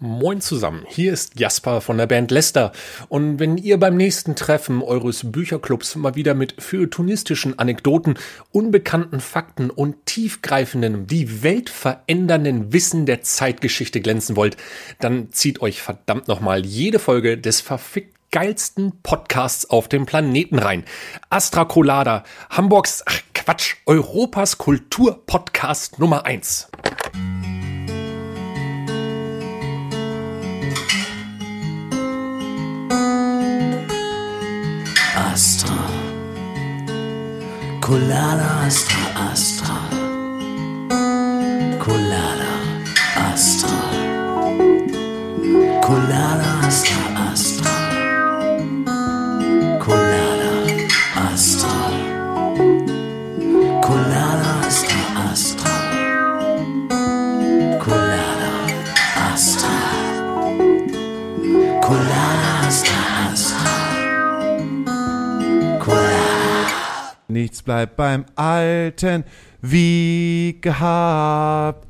Moin zusammen, hier ist Jasper von der Band Lester. Und wenn ihr beim nächsten Treffen eures Bücherclubs mal wieder mit feuilletonistischen Anekdoten, unbekannten Fakten und tiefgreifenden, die weltverändernden Wissen der Zeitgeschichte glänzen wollt, dann zieht euch verdammt nochmal jede Folge des verfickt geilsten Podcasts auf dem Planeten rein. Astra Colada, Hamburgs, ach Quatsch, Europas Kulturpodcast Nummer eins. Colada Astra Astra. Nichts bleibt beim Alten wie gehabt.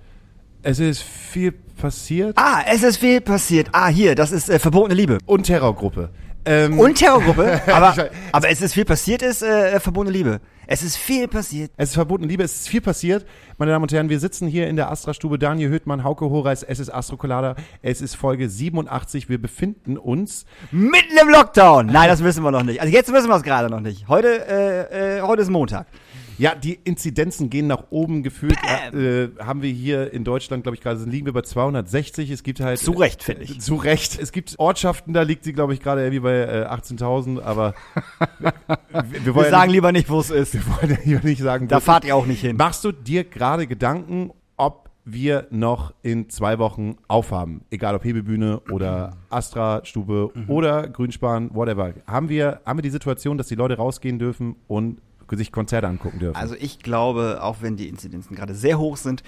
Es ist viel passiert. Ah, es ist viel passiert. Ah, hier, das ist äh, verbotene Liebe. Und Terrorgruppe. Ähm, Und Terrorgruppe. Aber, aber es ist viel passiert, ist äh, verbotene Liebe. Es ist viel passiert. Es ist verbotene Liebe, es ist viel passiert. Meine Damen und Herren, wir sitzen hier in der Astra-Stube. Daniel Hüttmann, Hauke Horeis, es ist Astrocolada. Es ist Folge 87. Wir befinden uns Mitten im Lockdown. Nein, das wissen wir noch nicht. Also jetzt wissen wir es gerade noch nicht. Heute, äh, äh, heute ist Montag. Ja, die Inzidenzen gehen nach oben gefühlt. Ja, äh, haben wir hier in Deutschland, glaube ich, gerade liegen wir bei 260. Es gibt halt Zu Recht, finde ich. Zu Recht. Es gibt Ortschaften, da liegt sie, glaube ich, gerade irgendwie bei äh, 18.000. Aber wir, wir Wir wollen sagen ja lieber nicht, wo es ist. nicht, wir wollen ja hier nicht sagen. Da fahrt ihr auch nicht hin. Machst du dir gerade Gedanken, ob wir noch in zwei Wochen aufhaben? Egal ob Hebebühne oder Astra-Stube Mhm. oder Grünspan, whatever. Haben wir, haben wir die Situation, dass die Leute rausgehen dürfen und sich Konzerte angucken dürfen? Also ich glaube, auch wenn die Inzidenzen gerade sehr hoch sind,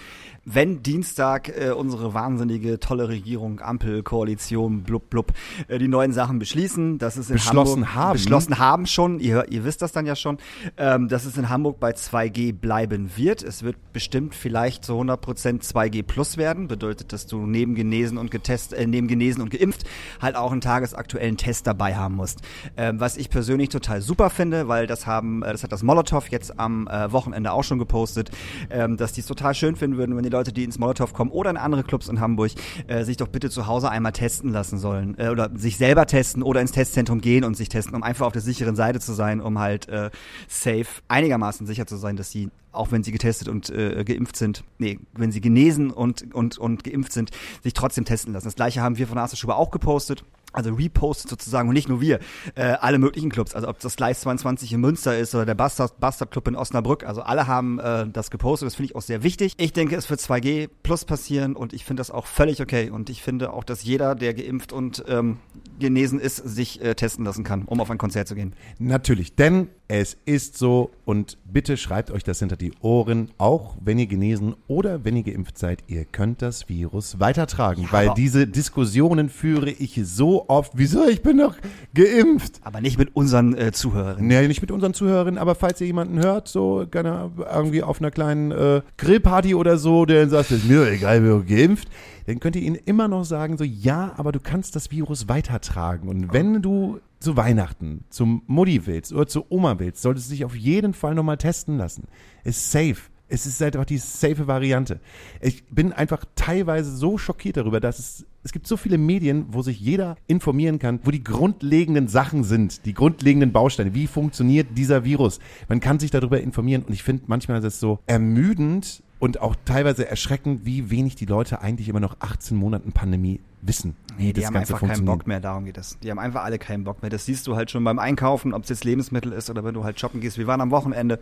wenn Dienstag äh, unsere wahnsinnige, tolle Regierung, Ampel, Koalition, blub, blub, äh, die neuen Sachen beschließen, dass es in Beschlossen Hamburg, haben. beschlossen haben schon, ihr, ihr wisst das dann ja schon, ähm, dass es in Hamburg bei 2G bleiben wird. Es wird bestimmt vielleicht zu 100% 2G plus werden, bedeutet, dass du neben genesen und getest, äh, neben genesen und geimpft halt auch einen tagesaktuellen Test dabei haben musst. Ähm, was ich persönlich total super finde, weil das haben, äh, das hat das Molotow jetzt am äh, Wochenende auch schon gepostet, ähm, dass die es total schön finden würden, wenn die Leute, die ins Molotow kommen oder in andere Clubs in Hamburg, äh, sich doch bitte zu Hause einmal testen lassen sollen äh, oder sich selber testen oder ins Testzentrum gehen und sich testen, um einfach auf der sicheren Seite zu sein, um halt äh, safe einigermaßen sicher zu sein, dass sie auch wenn sie getestet und äh, geimpft sind, nee, wenn sie genesen und, und, und geimpft sind, sich trotzdem testen lassen. Das gleiche haben wir von Arthur Schuber auch gepostet. Also repostet sozusagen und nicht nur wir, äh, alle möglichen Clubs, also ob das Gleis 22 in Münster ist oder der Bastard, Bastard Club in Osnabrück, also alle haben äh, das gepostet, das finde ich auch sehr wichtig. Ich denke, es wird 2G plus passieren und ich finde das auch völlig okay. Und ich finde auch, dass jeder, der geimpft und ähm, genesen ist, sich äh, testen lassen kann, um auf ein Konzert zu gehen. Natürlich, denn es ist so und bitte schreibt euch das hinter die Ohren, auch wenn ihr genesen oder wenn ihr geimpft seid, ihr könnt das Virus weitertragen, weil aber- diese Diskussionen führe ich so oft, wieso, ich bin doch geimpft. Aber nicht mit unseren äh, Zuhörerinnen. Nee, nicht mit unseren Zuhörerinnen, aber falls ihr jemanden hört, so gerne irgendwie auf einer kleinen äh, Grillparty oder so, der dann sagt, ist mir egal, wer geimpft, dann könnt ihr ihnen immer noch sagen, so, ja, aber du kannst das Virus weitertragen. Und wenn du zu Weihnachten zum Mutti willst oder zu Oma willst, solltest du dich auf jeden Fall nochmal testen lassen. Ist safe. Es ist halt auch die safe Variante. Ich bin einfach teilweise so schockiert darüber, dass es, es gibt so viele Medien, wo sich jeder informieren kann, wo die grundlegenden Sachen sind, die grundlegenden Bausteine. Wie funktioniert dieser Virus? Man kann sich darüber informieren und ich finde manchmal ist es so ermüdend und auch teilweise erschreckend, wie wenig die Leute eigentlich immer noch 18 Monaten Pandemie wissen. wie Nee, die das haben Ganze einfach keinen. Bock mehr, darum geht es. Die haben einfach alle keinen Bock mehr. Das siehst du halt schon beim Einkaufen, ob es jetzt Lebensmittel ist oder wenn du halt shoppen gehst. Wir waren am Wochenende,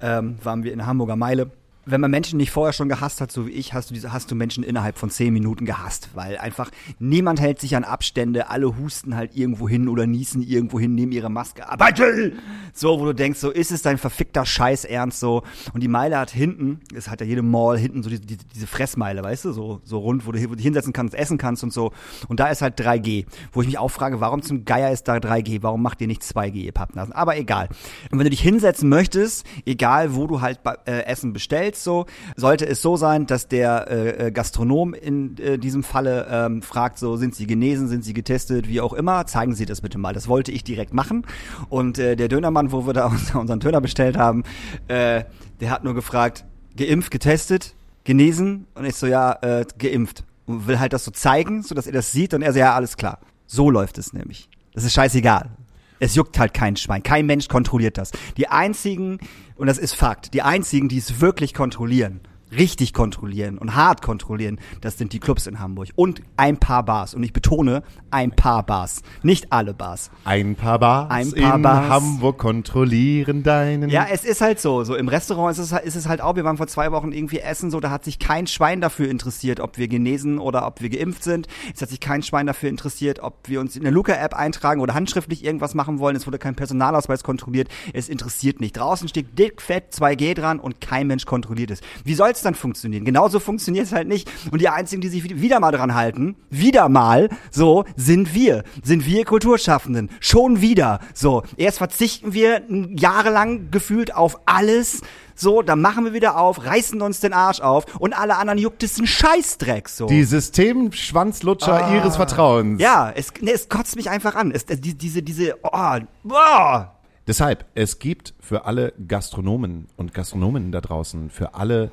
ähm, waren wir in der Hamburger Meile. Wenn man Menschen nicht vorher schon gehasst hat, so wie ich, hast du diese, hast du Menschen innerhalb von zehn Minuten gehasst, weil einfach niemand hält sich an Abstände, alle husten halt irgendwo hin oder niesen irgendwo hin, nehmen ihre Maske ab. So, wo du denkst, so ist es dein verfickter Scheiß ernst so. Und die Meile hat hinten, es hat ja jede Mall hinten so diese, diese, diese Fressmeile, weißt du, so, so rund, wo du, wo du hinsetzen kannst, essen kannst und so. Und da ist halt 3G, wo ich mich auch frage, warum zum Geier ist da 3G? Warum macht ihr nicht 2G, ihr Pappnasen? Aber egal. Und wenn du dich hinsetzen möchtest, egal wo du halt äh, Essen bestellst, Hotels so. Sollte es so sein, dass der äh, äh, Gastronom in äh, diesem Falle ähm, fragt, so sind Sie genesen, sind Sie getestet, wie auch immer, zeigen Sie das bitte mal. Das wollte ich direkt machen. Und äh, der Dönermann, wo wir da unseren Döner bestellt haben, äh, der hat nur gefragt, geimpft, getestet, genesen und ich so, ja, äh, geimpft. Und will halt das so zeigen, so dass er das sieht und er so, ja, alles klar. So läuft es nämlich. Das ist scheißegal. Es juckt halt kein Schwein. Kein Mensch kontrolliert das. Die einzigen, und das ist Fakt, die einzigen, die es wirklich kontrollieren, richtig kontrollieren und hart kontrollieren, das sind die Clubs in Hamburg. Und ein paar Bars. Und ich betone, ein paar Bars. Nicht alle Bars. Ein paar Bars Ein paar in Bars. Hamburg kontrollieren deinen. Ja, es ist halt so. So im Restaurant ist es, ist es halt auch. Wir waren vor zwei Wochen irgendwie essen, so da hat sich kein Schwein dafür interessiert, ob wir genesen oder ob wir geimpft sind. Es hat sich kein Schwein dafür interessiert, ob wir uns in der Luca-App eintragen oder handschriftlich irgendwas machen wollen. Es wurde kein Personalausweis kontrolliert. Es interessiert nicht. Draußen steht dick, fett 2G dran und kein Mensch kontrolliert es. Wie soll es dann funktionieren? Genauso funktioniert es halt nicht. Und die einzigen, die sich wieder mal dran halten, wieder mal, so, sind wir. Sind wir Kulturschaffenden. Schon wieder. So, erst verzichten wir jahrelang gefühlt auf alles. So, dann machen wir wieder auf, reißen uns den Arsch auf und alle anderen juckt es ein Scheißdreck. So. Die Systemschwanzlutscher ihres Vertrauens. Ah. ja, es, nee, es kotzt mich einfach an. Es, die, diese, diese, oh, oh. Deshalb, es gibt für alle Gastronomen und Gastronomen da draußen, für alle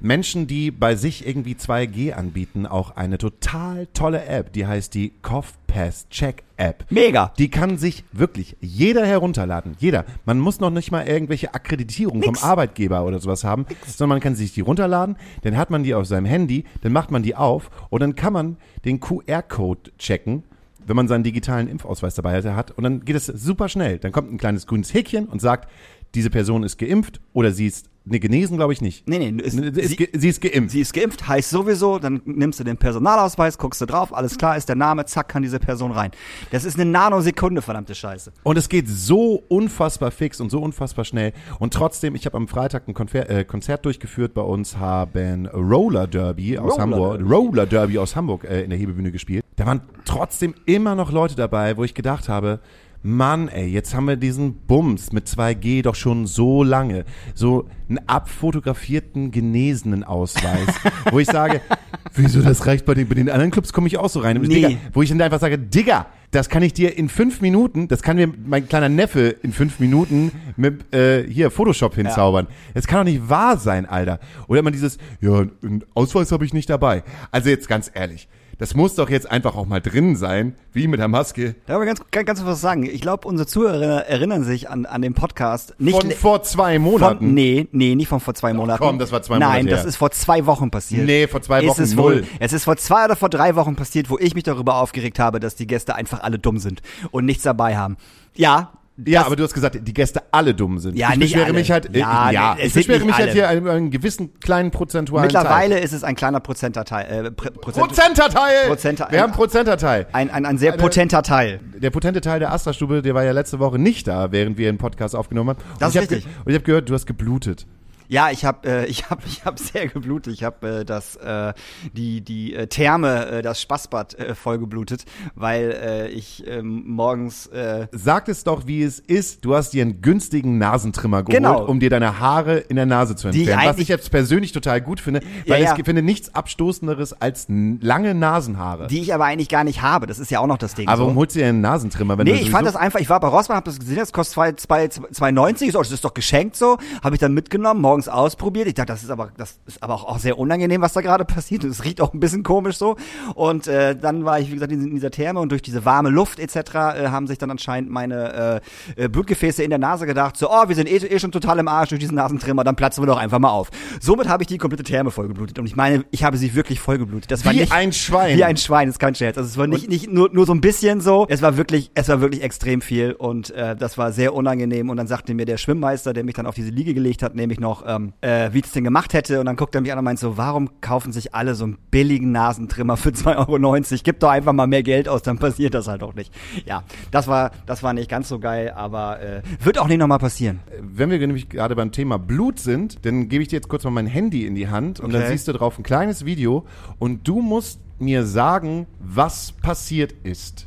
Menschen, die bei sich irgendwie 2G anbieten, auch eine total tolle App, die heißt die Cough Pass Check App. Mega. Die kann sich wirklich jeder herunterladen. Jeder. Man muss noch nicht mal irgendwelche Akkreditierung Nix. vom Arbeitgeber oder sowas haben, sondern man kann sich die runterladen, dann hat man die auf seinem Handy, dann macht man die auf und dann kann man den QR-Code checken, wenn man seinen digitalen Impfausweis dabei hat und dann geht es super schnell. Dann kommt ein kleines grünes Häkchen und sagt, diese Person ist geimpft oder sie ist, ne, genesen glaube ich nicht. Nee, nee, ist, sie, ge- sie ist geimpft. sie ist geimpft, heißt sowieso, dann nimmst du den Personalausweis, guckst du drauf, alles klar, ist der Name, zack, kann diese Person rein. Das ist eine Nanosekunde, verdammte Scheiße. Und es geht so unfassbar fix und so unfassbar schnell. Und trotzdem, ich habe am Freitag ein Konfer äh, Konzert durchgeführt. Bei uns haben Roller Derby aus Roller Hamburg, Derby. Roller Derby aus Hamburg äh, in der Hebebühne gespielt. Da waren trotzdem immer noch Leute dabei, wo ich gedacht habe, Mann, ey, jetzt haben wir diesen Bums mit 2G doch schon so lange. So einen abfotografierten, genesenen Ausweis, wo ich sage, wieso, das reicht bei den, bei den anderen Clubs, komme ich auch so rein. Nee. Digga, wo ich dann einfach sage, Digga, das kann ich dir in fünf Minuten, das kann mir mein kleiner Neffe in fünf Minuten mit äh, hier Photoshop hinzaubern. Das kann doch nicht wahr sein, Alter. Oder immer dieses, ja, einen Ausweis habe ich nicht dabei. Also jetzt ganz ehrlich, das muss doch jetzt einfach auch mal drin sein, wie mit der Maske. Da aber ganz, ganz, ganz was sagen. Ich glaube, unsere Zuhörer erinnern sich an, an den Podcast. Nicht Von vor zwei von, Monaten. nee, nee, nicht von vor zwei Monaten. komm, das war zwei Nein, Monate das her. ist vor zwei Wochen passiert. Nee, vor zwei Ist Wochen es null. Wohl, es ist vor zwei oder vor drei Wochen passiert, wo ich mich darüber aufgeregt habe, dass die Gäste einfach alle dumm sind und nichts dabei haben. Ja. Ja, aber du hast gesagt, die Gäste alle dumm sind. Ja, ich nicht beschwere alle. mich halt, äh, Ja, ja, nee, es ich beschwere mich halt alle. hier einen, einen gewissen kleinen prozentualen Mittlerweile Teil. ist es ein kleiner Prozenterteil. Äh, Pr- Prozent, Prozenterteil! Prozenter- Wir haben Prozenterteil. ein, ein, ein sehr Eine- potenter Teil. Der potente Teil der Astra-Stube, der war ja letzte Woche nicht da, während wir einen Podcast aufgenommen haben. Und Das ist hab richtig. Und ich habe gehört, du hast geblutet. Ja, ich habe äh, ich hab, ich hab sehr geblutet. Ich habe äh, das äh, die die äh, Therme, äh, das Spaßbad äh, vollgeblutet, weil äh, ich ähm, morgens äh, Sag es doch, wie es ist. Du hast dir einen günstigen Nasentrimmer geholt, Genau. um dir deine Haare in der Nase zu Die ich entfernen. Was ich jetzt persönlich total gut finde, Ja, weil ja. ich finde nichts abstoßenderes als lange Nasenhaare. die ich aber eigentlich gar nicht habe. Das ist ja auch noch das Ding. aber so. warum holst du dir einen Nasentrimmer? Wenn Nee, du ich fand das einfach, ich war bei Rossmann, hab das gesehen, das kostet zwei- zwei- 2,90, so, das ist doch geschenkt so, habe ich dann mitgenommen, morgens ausprobiert. Ich dachte, das ist aber, das ist aber auch, sehr unangenehm, was da gerade passiert. Und es riecht auch ein bisschen komisch so. Und äh, dann war ich, wie gesagt, in, in dieser Therme und durch diese warme Luft etc. Äh, haben sich dann anscheinend meine äh, äh, Blutgefäße in der Nase gedacht, so, oh, wir sind eh, eh schon total im Arsch durch diesen Nasentrimmer, dann platzen wir doch einfach mal auf. Somit habe ich die komplette Therme vollgeblutet. Und ich meine, ich habe sie wirklich vollgeblutet. Das war Wie nicht, ein Schwein. Wie ein Schwein, ist kein Scherz. Also es war nicht, nicht nur, nur so ein bisschen so. Es war wirklich, es war wirklich extrem viel und äh, das war sehr unangenehm. Und dann sagte mir der Schwimmmeister, der mich dann auf diese Liege gelegt hat, nämlich noch, ähm, äh, wie ich das denn gemacht hätte. Und dann guckt er mich an und meint so, warum kaufen sich alle so einen billigen Nasentrimmer für 2,90 Euro? Gib doch einfach mal mehr Geld aus, dann passiert das halt auch nicht. Ja, das war, das war nicht ganz so geil, aber äh, wird auch nicht nochmal passieren. Wenn wir nämlich gerade beim Thema Blut sind, dann gebe ich dir jetzt kurz mal mein Handy in die Hand und dann Okay. siehst du drauf ein kleines Video und du musst mir sagen, was passiert ist.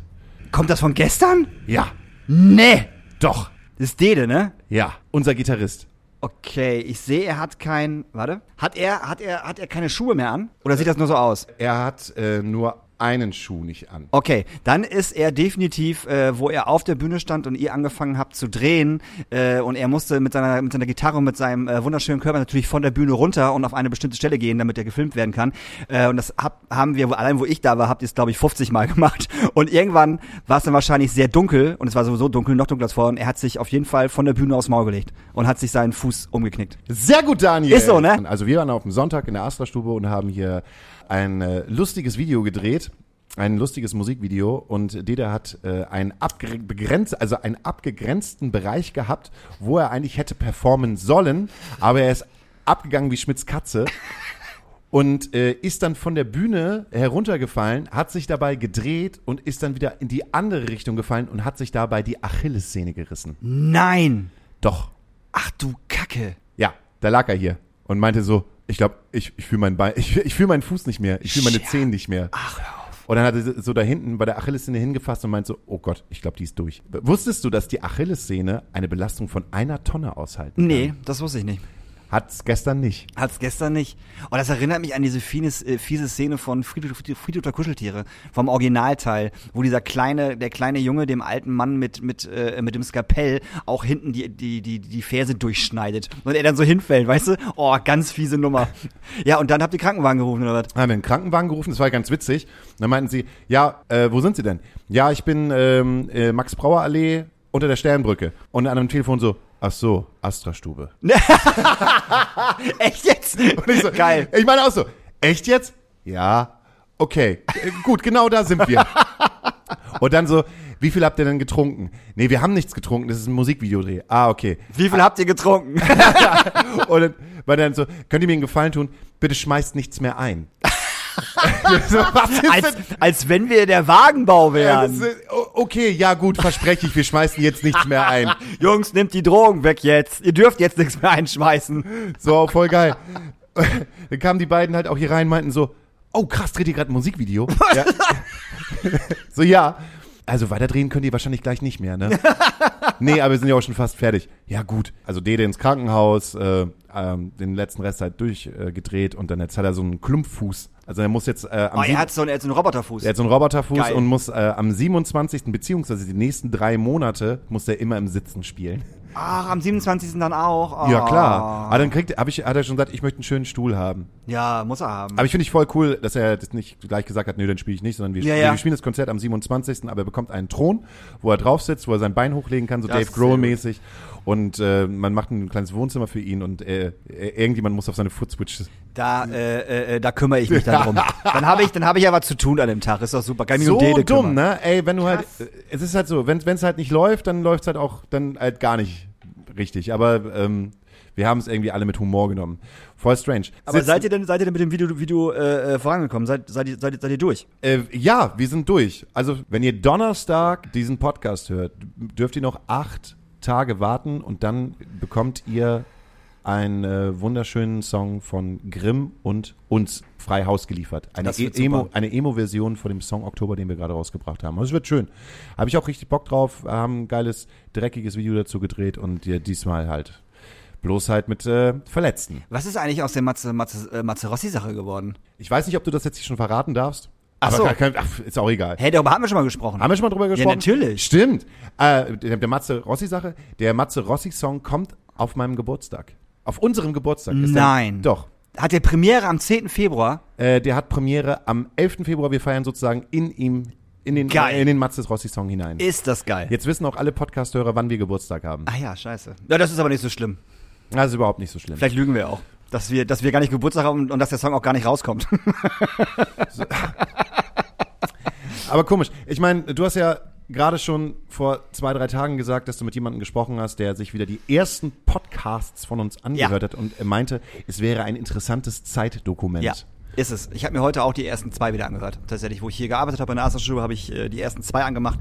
Kommt das von gestern? Ja, Nee. doch. Das ist Dede, ne? Ja, unser Gitarrist. Okay, ich sehe, er hat kein. Warte. Hat er, hat er, hat er keine Schuhe mehr an? Oder sieht das nur so aus? Er hat äh, nur einen Schuh nicht an. Okay, dann ist er definitiv, äh, wo er auf der Bühne stand und ihr angefangen habt zu drehen äh, und er musste mit seiner, mit seiner Gitarre und mit seinem äh, wunderschönen Körper natürlich von der Bühne runter und auf eine bestimmte Stelle gehen, damit er gefilmt werden kann. Äh, und das hab, haben wir, allein wo ich da war, habt ihr es glaube ich 50 Mal gemacht. Und irgendwann war es dann wahrscheinlich sehr dunkel und es war sowieso dunkel, noch dunkler als vorher und er hat sich auf jeden Fall von der Bühne aufs Maul gelegt und hat sich seinen Fuß umgeknickt. Sehr gut, Daniel. Ist so, ne? Also wir waren auf dem Sonntag in der Astra-Stube und haben hier ein äh, lustiges Video gedreht. Ein lustiges Musikvideo und Deda hat äh, einen, begrenzt, also einen abgegrenzten Bereich gehabt, wo er eigentlich hätte performen sollen, aber er ist abgegangen wie Schmitz Katze und äh, ist dann von der Bühne heruntergefallen, hat sich dabei gedreht und ist dann wieder in die andere Richtung gefallen und hat sich dabei die Achillessehne gerissen. Nein! Doch, Ach du Kacke. ja, da lag er hier und meinte so, ich glaube, ich, ich fühle meinen Bein, ich, ich fühle meinen Fuß nicht mehr, ich fühle meine. Zehen nicht mehr. Ach, hör auf. Und dann hat er so da hinten bei der Achillessehne hingefasst und meint so, oh Gott, ich glaube, die ist durch. Wusstest du, dass die Achillessehne eine Belastung von einer Tonne aushalten Nee, das wusste ich nicht. Hat's gestern nicht. Hat's gestern nicht. Und das erinnert mich an diese fies, äh, fiese Szene von Friedhof, Friedhof der Kuscheltiere, vom Originalteil, wo dieser kleine, der kleine Junge dem alten Mann mit, mit, äh, mit dem Skapell auch hinten die, die, die, die Ferse durchschneidet. Und er dann so hinfällt, weißt du? Oh, ganz fiese Nummer. Ja, und dann habt ihr Krankenwagen gerufen, oder was? haben wir einen Krankenwagen gerufen, das war ganz witzig. Und dann meinten sie, ja, äh, wo sind Sie denn? Ja, ich bin ähm, äh, Max Brauer Allee unter der Sternbrücke. Und an einem Telefon so, ach so, Astra-Stube. Echt jetzt? Ich so, Geil. Ich meine auch so, echt jetzt? Ja, okay. Gut, genau da sind wir. Und dann so, wie viel habt ihr denn getrunken? Nee, wir haben nichts getrunken, das ist ein Musikvideodreh. Ah, okay. Wie viel habt ihr getrunken? Und dann war dann so, könnt ihr mir einen Gefallen tun? Bitte schmeißt nichts mehr ein. so, was ist als, als wenn wir der Wagenbau Ja, wären. ist, o- okay, ja gut, verspreche ich, wir schmeißen jetzt nichts mehr ein. Jungs, nehmt die Drogen weg jetzt. Ihr dürft jetzt nichts mehr einschmeißen. So, voll geil. Dann kamen die beiden halt auch hier rein meinten so, oh krass, dreht ihr gerade ein Musikvideo? ja. so, ja. Also weiterdrehen könnt ihr wahrscheinlich gleich nicht mehr, ne? nee, aber wir sind ja auch schon fast fertig. Ja gut, also Dede ins Krankenhaus, äh, ähm, den letzten Rest halt durchgedreht äh, und dann jetzt hat er so einen Klumpfuß. Also er muss jetzt äh, am Oh, er hat so einen, er hat so einen Roboterfuß. er hat so einen Roboterfuß Geil. und muss äh, am 27. beziehungsweise die nächsten drei Monate muss er immer im Sitzen spielen. Ach, am 27. dann auch. Ja Oh. klar. Aber dann kriegt, hab ich, hat er schon gesagt, ich möchte einen schönen Stuhl haben. Ja, muss er haben. Aber ich finde ich voll cool, dass er das nicht gleich gesagt hat, nö, dann spiele ich nicht, sondern wir, Ja, spielen, ja. wir spielen das Konzert am 27. Aber er bekommt einen Thron, wo er drauf sitzt, wo er sein Bein hochlegen kann, so Das Dave ist sehr Grohl mäßig. Und äh, man macht ein kleines Wohnzimmer für ihn und äh, irgendjemand muss auf seine Foot switches. Da, äh, äh, da kümmere ich mich dann drum. dann habe ich, dann habe ich ja was zu tun an dem Tag. Ist doch super. Kann ich So um Dede dumm, kümmern. ne? Ey, wenn du halt, äh, es ist halt so, wenn es halt nicht läuft, dann läuft es halt auch dann halt gar nicht richtig. Aber ähm, wir haben es irgendwie alle mit Humor genommen. Voll strange. Aber Sitzen- seid ihr denn, seid ihr denn mit dem Video, Video äh, äh, vorangekommen? Seid, seid, ihr, seid, seid ihr durch? Äh, ja, wir sind durch. Also, wenn ihr Donnerstag diesen Podcast hört, dürft ihr noch acht Tage warten und dann bekommt ihr einen äh, wunderschönen Song von Grimm und uns frei Haus geliefert. Eine E- Emo, eine Emo-Version von dem Song Oktober, den wir gerade rausgebracht haben. Also es wird schön. Habe ich auch richtig Bock drauf. Wir haben ein geiles, dreckiges Video dazu gedreht und ja, diesmal halt bloß halt mit äh, Verletzten. Was ist eigentlich aus der Matze, Matze, äh, Mazzerossi-Sache geworden? Ich weiß nicht, ob du das jetzt hier schon verraten darfst. Ach aber so. kann, ach, ist auch egal. Hey, darüber haben wir schon mal gesprochen. Haben wir schon mal drüber gesprochen? natürlich. Stimmt. Äh, der, der Matze Rossi-Sache, der Matze Rossi-Song kommt auf meinem Geburtstag. Auf unserem Geburtstag. Ist der- Nein. doch. Hat der Premiere am 10. Februar? Äh, der hat Premiere am 11. Februar. Wir feiern sozusagen in ihm, in den, Geil. äh, in den Matze Rossi-Song hinein. Ist das geil. Jetzt wissen auch alle Podcast-Hörer, wann wir Geburtstag haben. Ah ja, scheiße. Ja, das ist aber nicht so schlimm. Das ist überhaupt nicht so schlimm. Vielleicht lügen wir auch. Dass wir, dass wir gar nicht Geburtstag haben und, und dass der Song auch gar nicht rauskommt. Aber komisch. Ich meine, du hast ja gerade schon vor zwei, drei Tagen gesagt, dass du mit jemandem gesprochen hast, der sich wieder die ersten Podcasts von uns angehört hat und meinte, es wäre ein interessantes Zeitdokument. Ja, ist es. Ich habe mir heute auch die ersten zwei wieder angehört. Tatsächlich, wo ich hier gearbeitet habe in der Asterschule, habe ich äh, die ersten zwei angemacht.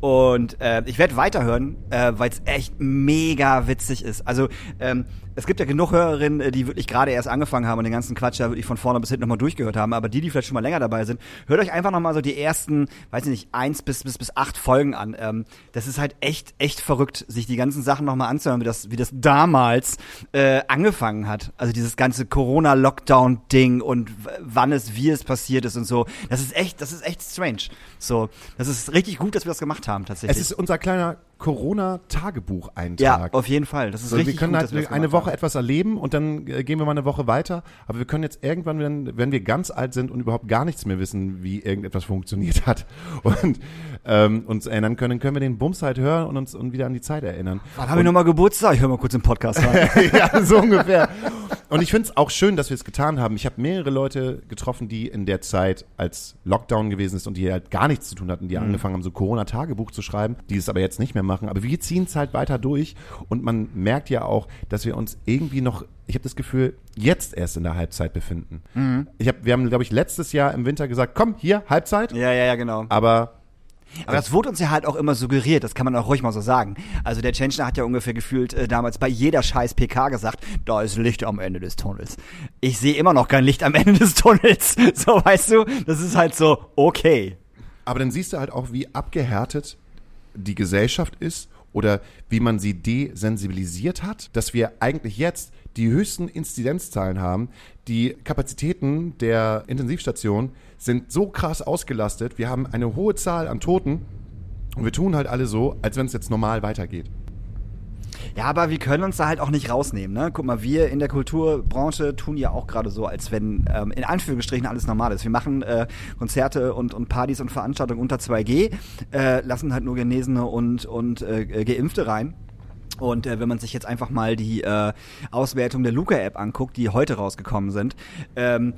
Und äh, ich werde weiterhören, äh, weil es echt mega witzig ist. Also ähm, es gibt ja genug Hörerinnen, äh, die wirklich gerade erst angefangen haben und den ganzen Quatsch ja wirklich von vorne bis hinten nochmal durchgehört haben. Aber die, die vielleicht schon mal länger dabei sind, hört euch einfach nochmal so die ersten, weiß ich nicht, eins bis, bis, bis acht Folgen an. Ähm, das ist halt echt, echt verrückt, sich die ganzen Sachen nochmal anzuhören, wie das, wie das damals äh, angefangen hat. Also dieses ganze Corona-Lockdown-Ding und wann es, wie es passiert ist und so. Das ist echt, das ist echt strange. So, das ist richtig gut, dass wir das gemacht haben, tatsächlich. Es ist unser kleiner Corona-Tagebucheintrag. ja, auf jeden Fall. Das ist So, richtig wir können gut, halt wir eine Woche haben. etwas erleben und dann äh, gehen wir mal eine Woche weiter. Aber wir können jetzt irgendwann, wenn, wenn wir ganz alt sind und überhaupt gar nichts mehr wissen, wie irgendetwas funktioniert hat und ähm, uns erinnern können, können wir den Bums halt hören und uns und wieder an die Zeit erinnern. Wann habe ich nochmal Geburtstag? Ich höre mal kurz den Podcast rein. ja, so ungefähr. Und ich finde es auch schön, dass wir es getan haben. Ich habe mehrere Leute getroffen, die in der Zeit, als Lockdown gewesen ist und die halt gar nichts zu tun hatten, die angefangen haben, so Corona-Tagebuch zu schreiben, die es aber jetzt nicht mehr machen. Aber wir ziehen es halt weiter durch und man merkt ja auch, dass wir uns irgendwie noch, ich habe das Gefühl, jetzt erst in der Halbzeit befinden. Ich hab, wir haben, glaube ich, letztes Jahr im Winter gesagt, komm, hier, Halbzeit. ja, ja, ja, genau. Aber Aber das wurde uns ja halt auch immer suggeriert, das kann man auch ruhig mal so sagen. Also der Tschentscher hat ja ungefähr gefühlt äh, damals bei jeder scheiß PK gesagt, da ist Licht am Ende des Tunnels. Ich sehe immer noch kein Licht am Ende des Tunnels. So, weißt du, das ist halt so, okay. Aber dann siehst du halt auch, wie abgehärtet die Gesellschaft ist oder wie man sie desensibilisiert hat, dass wir eigentlich jetzt die höchsten Inzidenzzahlen haben. Die Kapazitäten der Intensivstation sind so krass ausgelastet. Wir haben eine hohe Zahl an Toten und wir tun halt alle so, als wenn es jetzt normal weitergeht. Ja, aber wir können uns da halt auch nicht rausnehmen, ne? Guck mal, wir in der Kulturbranche tun ja auch gerade so, als wenn ähm, in Anführungsstrichen alles normal ist. Wir machen äh, Konzerte und, und Partys und Veranstaltungen unter 2G, äh, lassen halt nur Genesene und, und äh, Geimpfte rein. Und äh, wenn man sich jetzt einfach mal die äh, Auswertung der Luca-App anguckt, die heute rausgekommen sind, ähm,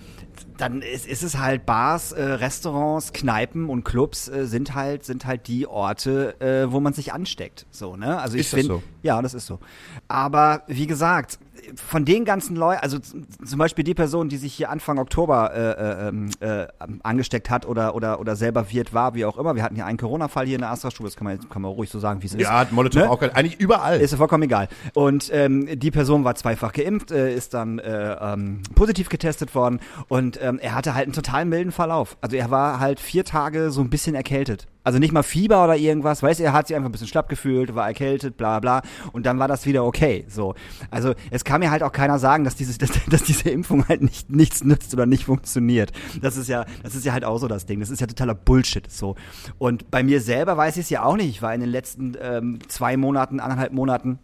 dann ist, ist es halt Bars, äh, Restaurants, Kneipen und Clubs äh, sind halt sind halt die Orte, äh, wo man sich ansteckt. So ne? Also ich Ist das finde, so? ja, das ist so. Aber wie gesagt, von den ganzen Leuten, also zum Beispiel die Person, die sich hier Anfang Oktober äh, äh, ähm, äh, angesteckt hat oder oder oder selber Wirt war, wie auch immer. Wir hatten hier einen Corona-Fall hier in der Astra-Stube, das kann man, kann man ruhig so sagen, wie es ist. Ja, hat Molotow Ne? auch. Eigentlich überall. Ist ja vollkommen egal. Und ähm, die Person war zweifach geimpft, äh, ist dann äh, ähm, positiv getestet worden und ähm, er hatte halt einen total milden Verlauf. Also er war halt vier Tage so ein bisschen erkältet. Also nicht mal Fieber oder irgendwas, weißt du, er hat sich einfach ein bisschen schlapp gefühlt, war erkältet, bla bla und dann war das wieder okay. So. Also es kann mir halt auch keiner sagen, dass dieses, dass, dass diese Impfung halt nicht nichts nützt oder nicht funktioniert. Das ist ja, das ist ja halt auch so das Ding. Das ist ja totaler Bullshit. So. Und bei mir selber weiß ich es ja auch nicht. Ich war in den letzten ähm, zwei Monaten, anderthalb Monaten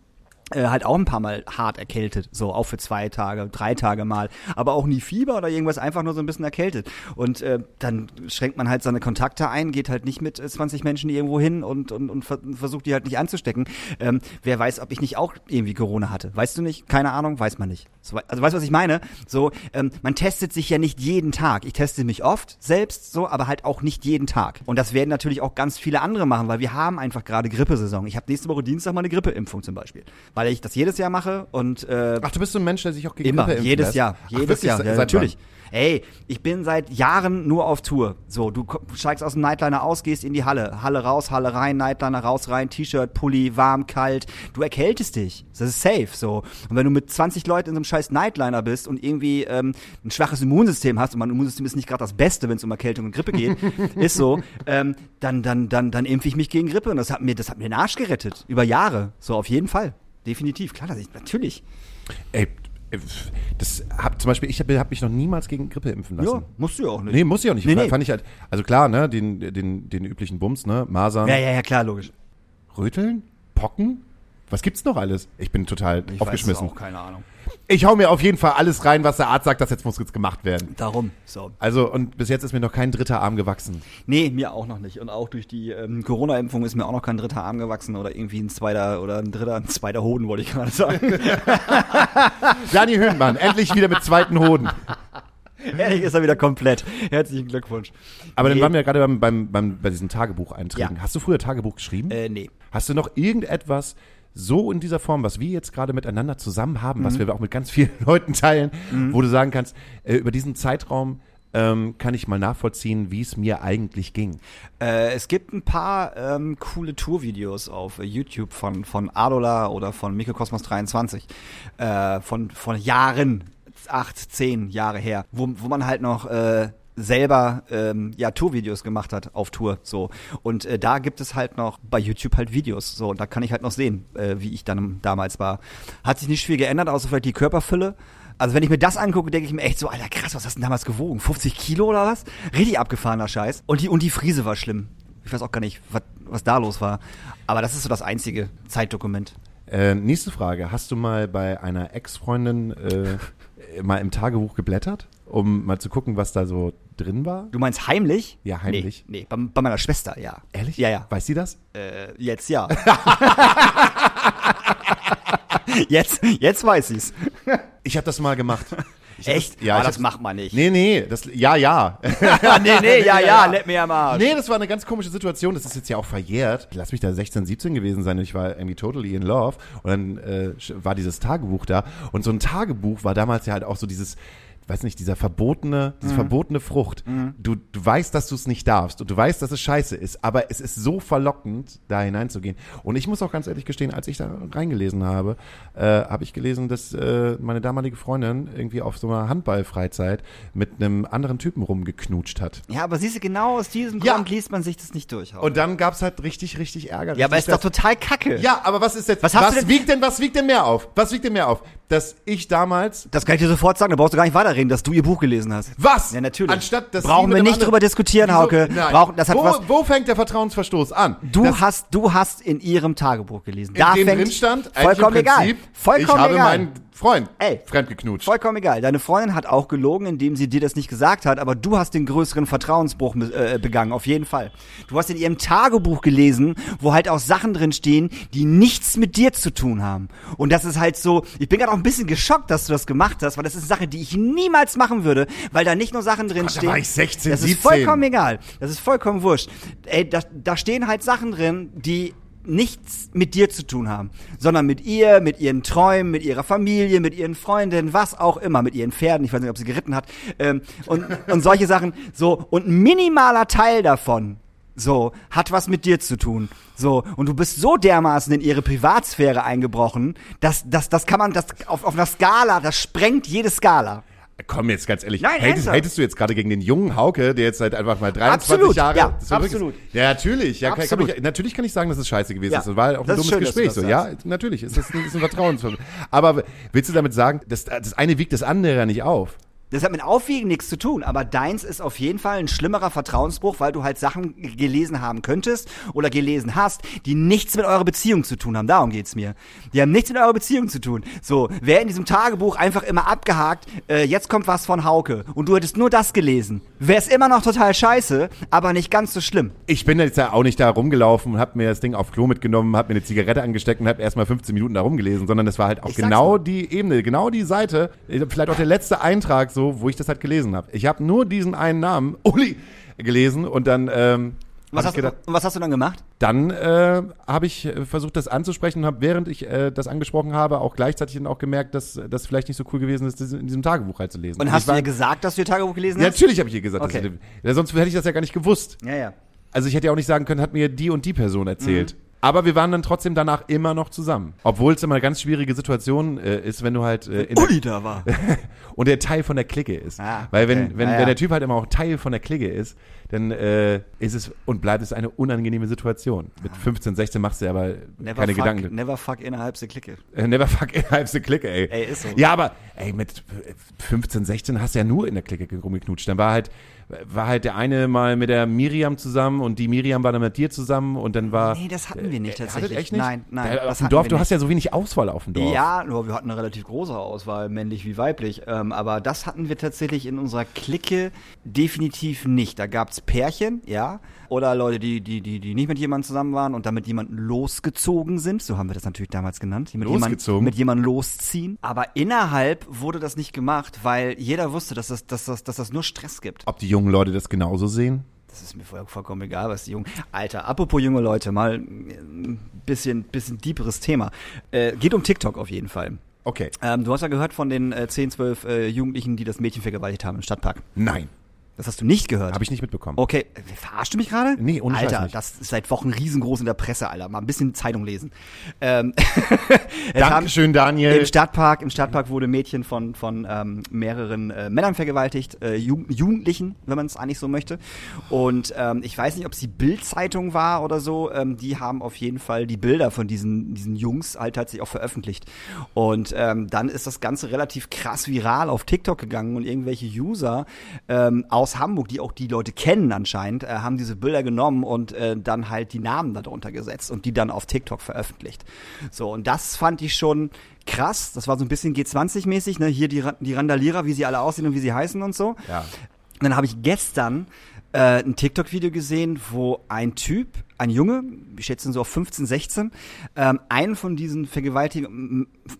äh, halt auch ein paar Mal hart erkältet, so auch für zwei Tage, drei Tage mal, aber auch nie Fieber oder irgendwas, einfach nur so ein bisschen erkältet. Und äh, dann schränkt man halt seine Kontakte ein, geht halt nicht mit äh, 20 Menschen irgendwo hin und, und, und ver versucht die halt nicht anzustecken. Ähm, wer weiß, ob ich nicht auch irgendwie Corona hatte. Weißt du nicht? Keine Ahnung, weiß man nicht. So, also weißt du, was ich meine? So, ähm, man testet sich ja nicht jeden Tag. Ich teste mich oft selbst, so, aber halt auch nicht jeden Tag. Und das werden natürlich auch ganz viele andere machen, weil wir haben einfach gerade Grippesaison. Ich habe nächste Woche Dienstag mal eine Grippeimpfung zum Beispiel, weil ich das jedes Jahr mache und äh, Ach, du bist so ein Mensch, der sich auch gegen Immer, Grippe impfen jedes lässt? Jahr, Ach, jedes wirklich? Jahr, ja, natürlich. wann? Ey, ich bin seit Jahren nur auf Tour. So, du steigst aus dem Nightliner aus, gehst in die Halle, Halle raus, Halle rein, Nightliner raus, rein, T-Shirt, Pulli, warm, kalt. Du erkältest dich. Das ist safe, so. Und wenn du mit 20 Leuten in so einem scheiß Nightliner bist und irgendwie ähm, ein schwaches Immunsystem hast und mein Immunsystem ist nicht gerade das Beste, wenn es um Erkältung und Grippe geht, ist so, ähm, dann, dann, dann, dann impfe ich mich gegen Grippe und das hat mir, das hat mir den Arsch gerettet. Über Jahre. So, auf jeden Fall. Definitiv. Klar, dass ich, natürlich. Ey, das hab, zum Beispiel, ich habe hab mich noch niemals gegen Grippe impfen lassen. Ja, musst du ja auch nicht. Nee, muss ich auch nicht. Nee, nee. Fand ich halt, also klar, ne, den, den, den üblichen Bums, ne, Masern, Ja, ja, ja, klar, logisch. Röteln, Pocken. Was gibt's noch alles? Ich bin total Ich aufgeschmissen. Weiß es auch, keine Ahnung. Ich hau mir auf jeden Fall alles rein, was der Arzt sagt, das jetzt muss jetzt gemacht werden. Darum, so. Also, und bis jetzt ist mir noch kein dritter Arm gewachsen. Nee, mir auch noch nicht. Und auch durch die ähm, Corona-Impfung ist mir auch noch kein dritter Arm gewachsen oder irgendwie ein zweiter oder ein dritter, ein zweiter Hoden, wollte ich gerade sagen. Dani Höhnmann, endlich wieder mit zweiten Hoden. Ehrlich ist er wieder komplett. Herzlichen Glückwunsch. Aber dann Nee. waren wir ja gerade beim, beim, beim, bei diesen Tagebucheinträgen. Ja. Hast du früher Tagebuch geschrieben? Äh, nee. Hast du noch irgendetwas so in dieser Form, was wir jetzt gerade miteinander zusammen haben, Mhm. was wir auch mit ganz vielen Leuten teilen, wo du sagen kannst, äh, über diesen Zeitraum ähm, kann ich mal nachvollziehen, wie es mir eigentlich ging. Äh, es gibt ein paar ähm, coole Tourvideos auf YouTube von, von Adola oder von Mikrokosmos 23 äh, von, von Jahren, acht, zehn Jahre her, wo, wo man halt noch äh, selber ähm, ja Tourvideos gemacht hat auf Tour so und äh, da gibt es halt noch bei YouTube halt Videos so und da kann ich halt noch sehen äh, wie ich dann damals war hat sich nicht viel geändert außer vielleicht die Körperfülle also wenn ich mir das angucke, denke ich mir echt so, Alter, krass, was hast du denn damals gewogen? 50 Kilo oder was? Richtig abgefahrener Scheiß. Und die, und die Friese war schlimm. Ich weiß auch gar nicht, was, was da los war. Aber das ist so das einzige Zeitdokument. Äh, nächste Frage. Hast du mal bei einer Ex-Freundin äh, mal im Tagebuch geblättert, um mal zu gucken, was da so drin war? Du meinst heimlich? Ja, heimlich. Nee, nee bei, bei meiner Schwester, ja. Ehrlich? Ja, ja. Weiß sie das? Äh, jetzt ja. jetzt, jetzt weiß ich's. Ich habe das mal gemacht. Ich Echt? Das, ja, ich das macht man nicht. Nee, nee, das, ja, ja. Nee, nee, ja, ja, leck mir am Arsch. Nee, das war eine ganz komische Situation. Das ist jetzt ja auch verjährt. Lass mich da 16, 17 gewesen sein und ich war irgendwie totally in love. Und dann äh, war dieses Tagebuch da. Und so ein Tagebuch war damals ja halt auch so dieses, weiß nicht, dieser verbotene, diese Mhm. verbotene Frucht. Du, du weißt, dass du es nicht darfst und du weißt, dass es scheiße ist, aber es ist so verlockend, da hineinzugehen. Und ich muss auch ganz ehrlich gestehen, als ich da reingelesen habe, äh, habe ich gelesen, dass äh, meine damalige Freundin irgendwie auf so einer Handballfreizeit mit einem anderen Typen rumgeknutscht hat. Ja, aber siehst du, genau aus diesem Ja. Grund liest man sich das nicht durch. Und dann gab's halt richtig, richtig Ärger. ja, aber ist doch total kacke. Ja, aber was ist jetzt, Was was, denn- wiegt denn, was wiegt denn mehr auf? Was wiegt denn mehr auf? Dass ich damals, Das kann ich dir sofort sagen, da brauchst du gar nicht weiterreden, dass du ihr Buch gelesen hast. was? Ja, natürlich. Anstatt, dass Brauchen wir nicht drüber diskutieren, Wieso? Hauke. Nein. Brauchen- das hat wo, was- wo fängt der Vertrauensverstoß an? Du das, hast, du hast in ihrem Tagebuch gelesen. in Da dem fängt drin stand, vollkommen im egal. Prinzip, Vollkommen ich habe egal. Freund Ey. fremdgeknutscht. Vollkommen egal. Deine Freundin hat auch gelogen, indem sie dir das nicht gesagt hat, aber du hast den größeren Vertrauensbruch äh, begangen, auf jeden Fall. Du hast in ihrem Tagebuch gelesen, wo halt auch Sachen drin stehen, die nichts mit dir zu tun haben. Und das ist halt so, ich bin gerade auch ein bisschen geschockt, dass du das gemacht hast, weil das ist eine Sache, die ich niemals machen würde, weil da nicht nur Sachen drin Gott, da stehen. war ich 16, das ist 17. vollkommen egal. Das ist vollkommen wurscht. Ey, da, da stehen halt Sachen drin, die nichts mit dir zu tun haben, sondern mit ihr, mit ihren Träumen, mit ihrer Familie, mit ihren Freundinnen, was auch immer, mit ihren Pferden, ich weiß nicht, ob sie geritten hat, ähm, und, und solche Sachen, so, und ein minimaler Teil davon, so, hat was mit dir zu tun. So, und du bist so dermaßen in ihre Privatsphäre eingebrochen, dass, dass das kann man, das auf, auf einer Skala, das sprengt jede Skala. Komm jetzt ganz ehrlich, Nein, hatest, hatest du jetzt gerade gegen den jungen Hauke, der jetzt seit einfach mal 23 Absolut, Jahre... ja, war wirklich- absolut. Ja, natürlich. Ja, Absolut. kann ich, natürlich kann ich sagen, dass es scheiße gewesen Ja, ist. Das war auch ein das dummes schön, Gespräch. So. Ja, natürlich. Es ist, ein- ist ein Vertrauensverhältnis. Aber willst du damit sagen, das, das eine wiegt das andere ja nicht auf? Das hat mit Aufwiegen nichts zu tun, aber deins ist auf jeden Fall ein schlimmerer Vertrauensbruch, weil du halt Sachen gelesen haben könntest oder gelesen hast, die nichts mit eurer Beziehung zu tun haben. Darum geht's mir. Die haben nichts mit eurer Beziehung zu tun. So, wäre in diesem Tagebuch einfach immer abgehakt, äh, jetzt kommt was von Hauke und du hättest nur das gelesen, wäre es immer noch total scheiße, aber nicht ganz so schlimm. Ich bin jetzt ja auch nicht da rumgelaufen und hab mir das Ding auf Klo mitgenommen, hab mir eine Zigarette angesteckt und hab erstmal 15 Minuten da rumgelesen, sondern das war halt auch genau die Ebene, genau die Seite, vielleicht auch der letzte Eintrag so, wo ich das halt gelesen habe. Ich habe nur diesen einen Namen, Uli, gelesen und dann ähm, Was hast, gedacht, und was hast du dann gemacht? dann äh, habe ich äh, versucht, das anzusprechen und habe, während ich äh, das angesprochen habe, auch gleichzeitig dann auch gemerkt, dass das vielleicht nicht so cool gewesen ist, das in diesem Tagebuch halt zu lesen. Und ich hast du ihr gesagt, dass du ihr Tagebuch gelesen Ja, hast? natürlich habe ich ihr gesagt, Okay. dass ich, sonst hätte ich das ja gar nicht gewusst. Ja, ja. Also ich hätte ja auch nicht sagen können, hat mir die und die Person erzählt. Mhm. Aber wir waren dann trotzdem danach immer noch zusammen. Obwohl es immer eine ganz schwierige Situation äh, ist, wenn du halt äh, in Uli da war. und der Teil von der Clique ist. Ah, Weil wenn, okay. wenn, Ja, wenn der Typ halt immer auch Teil von der Clique ist, dann äh, ist es und bleibt es eine unangenehme Situation. Mit 15, 16 machst du dir aber Never keine fuck, Gedanken. Never fuck innerhalb der Clique. Äh, Never fuck innerhalb der Clique, ey. Ey, ist so. Ja, aber ey, mit 15, 16 hast du ja nur in der Clique rumgeknutscht. Dann war halt, war halt der eine mal mit der Miriam zusammen und die Miriam war dann mit dir zusammen und dann war. Nee, das hatten wir nicht Äh, hattet tatsächlich. echt nicht? Nein, nein, Da, das auf dem Dorf, wir du nicht. hast ja so wenig Auswahl auf dem Dorf. Ja, nur wir hatten eine relativ große Auswahl, männlich wie weiblich. Ähm, aber das hatten wir tatsächlich in unserer Clique definitiv nicht. Da gab's Pärchen, ja. Oder Leute, die, die, die, die nicht mit jemandem zusammen waren und dann mit jemandem losgezogen sind. So haben wir das natürlich damals genannt. Mit Losgezogen? Jemand, mit jemandem losziehen. Aber innerhalb wurde das nicht gemacht, weil jeder wusste, dass das, dass das, dass das nur Stress gibt. Ob die jungen Leute das genauso sehen? Das ist mir voll, vollkommen egal, was die Jungen. Alter, apropos junge Leute, mal ein bisschen, bisschen deeperes Thema. Äh, geht um TikTok auf jeden Fall. Okay. Ähm, du hast ja gehört von den äh, 10, 12 äh, Jugendlichen, die das Mädchen vergewaltigt haben im Stadtpark. Nein. Das hast du nicht gehört. Habe ich nicht mitbekommen. Okay, äh, verarschst du mich gerade? Nee, ohne Alter, nicht. das ist seit Wochen riesengroß in der Presse, Alter. Mal ein bisschen Zeitung lesen. Ähm, Dankeschön, Daniel. Im Stadtpark, im Stadtpark wurde Mädchen von, von ähm, mehreren äh, Männern vergewaltigt, äh, Jugend, Jugendlichen, wenn man es eigentlich so möchte. Und ähm, ich weiß nicht, ob es die Bild-Zeitung war oder so. Ähm, die haben auf jeden Fall die Bilder von diesen, diesen Jungs halt tatsächlich auch veröffentlicht. Und ähm, dann ist das Ganze relativ krass viral auf TikTok gegangen und irgendwelche User ähm, aus Hamburg, die auch die Leute kennen anscheinend, äh, haben diese Bilder genommen und äh, dann halt die Namen darunter gesetzt und die dann auf TikTok veröffentlicht. So, und das fand ich schon krass. Das war so ein bisschen G20-mäßig, ne? Hier die, die Randalierer, wie sie alle aussehen und wie sie heißen und so. Ja. Und dann habe ich gestern äh, ein TikTok-Video gesehen, wo ein Typ, ein Junge, ich schätze ihn so auf 15, 16, ähm, einen von diesen Vergewaltiger,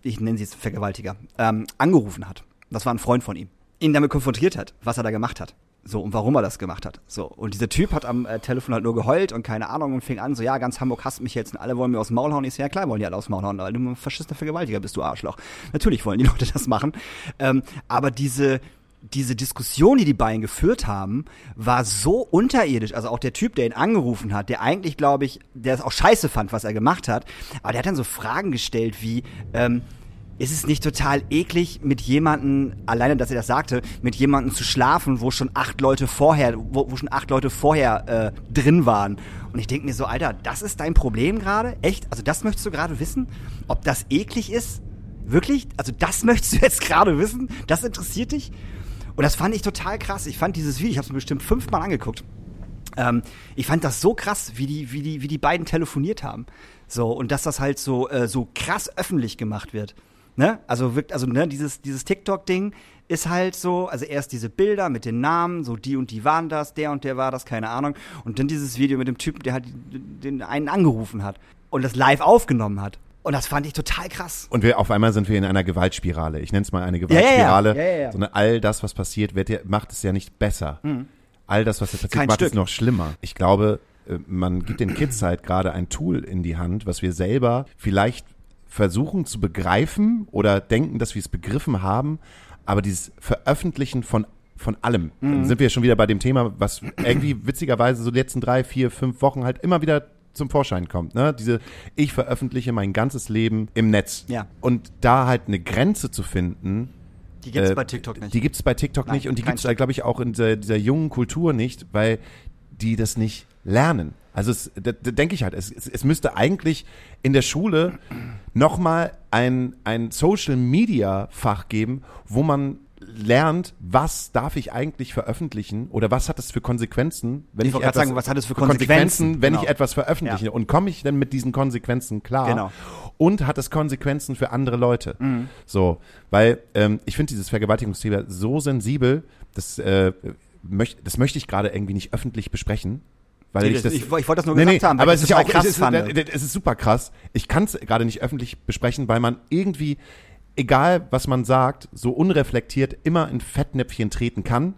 ich nenne sie jetzt Vergewaltiger, ähm, angerufen hat. Das war ein Freund von ihm. Ihn damit konfrontiert hat, was er da gemacht hat. So, und warum er das gemacht hat. So, und dieser Typ hat am äh, Telefon halt nur geheult und keine Ahnung und fing an, so, ja, ganz Hamburg hasst mich jetzt und alle wollen mir aus dem Maul hauen. Ich so, ja klar wollen die alle aus dem Maul hauen, weil du ein verschissener Vergewaltiger bist, du Arschloch. Natürlich wollen die Leute das machen. Ähm, aber diese, diese Diskussion, die die beiden geführt haben, war so unterirdisch. Also auch der Typ, der ihn angerufen hat, der eigentlich, glaube ich, der es auch scheiße fand, was er gemacht hat, aber der hat dann so Fragen gestellt wie, ähm, ist es nicht total eklig, mit jemanden, alleine, dass er das sagte, mit jemandem zu schlafen, wo schon acht Leute vorher, wo, wo schon acht Leute vorher äh, drin waren? Und ich denke mir so, Alter, das ist dein Problem gerade? Echt? Also das möchtest du gerade wissen? Ob das eklig ist? Wirklich? Also das möchtest du jetzt gerade wissen? Das interessiert dich? Und das fand ich total krass. Ich fand dieses Video, ich habe es mir bestimmt fünfmal angeguckt. Ähm, ich fand das so krass, wie die, wie die, wie die beiden telefoniert haben. So, und dass das halt so, äh, so krass öffentlich gemacht wird. Ne? Also wirkt, also ne, dieses, dieses TikTok-Ding ist halt so, also erst diese Bilder mit den Namen, so die und die waren das, der und der war das, keine Ahnung. Und dann dieses Video mit dem Typen, der halt den einen angerufen hat und das live aufgenommen hat. Und das fand ich total krass. Und wir auf einmal sind wir in einer Gewaltspirale. Ich nenne es mal eine. Gewaltspirale. Ja, ja, ja. Sondern all das, was passiert, wird macht es ja nicht besser. All das, was jetzt passiert, Kein macht es Stück. noch schlimmer. Ich glaube, äh, man gibt den Kids halt gerade ein Tool in die Hand, was wir selber vielleicht versuchen zu begreifen oder denken, dass wir es begriffen haben, aber dieses Veröffentlichen von von allem. Mhm. Dann sind wir schon wieder bei dem Thema, was irgendwie witzigerweise so die letzten drei, vier, fünf Wochen halt immer wieder zum Vorschein kommt. Ne? Diese, ich veröffentliche mein ganzes Leben im Netz. Ja. Und da halt eine Grenze zu finden, Die gibt's äh, bei TikTok nicht. Die gibt's bei TikTok Nein, nicht und die kein gibt's, glaube ich, auch in dieser, dieser jungen Kultur nicht, weil die das nicht lernen. Also es, da, da denke ich halt, es, es, es müsste eigentlich in der Schule nochmal ein, ein Social Media Fach geben, wo man lernt, was darf ich eigentlich veröffentlichen oder was hat es für Konsequenzen, wenn Ich ich, wollte gerade etwas, sagen, was hat es für Konsequenzen? wenn Genau. ich etwas veröffentliche Ja. und komme ich denn mit diesen Konsequenzen klar? Genau. Und hat es Konsequenzen für andere Leute? Mhm. So, weil ähm, ich finde dieses Vergewaltigungsthema so sensibel, das, äh, möcht, das möchte ich gerade irgendwie nicht öffentlich besprechen. Weil Nee, ich, das, ich- ich wollte das nur gesagt haben, weil aber es ist ja auch krass es ist, es ist super krass. Ich kann es gerade nicht öffentlich besprechen, weil man irgendwie, egal was man sagt, so unreflektiert immer in Fettnäpfchen treten kann.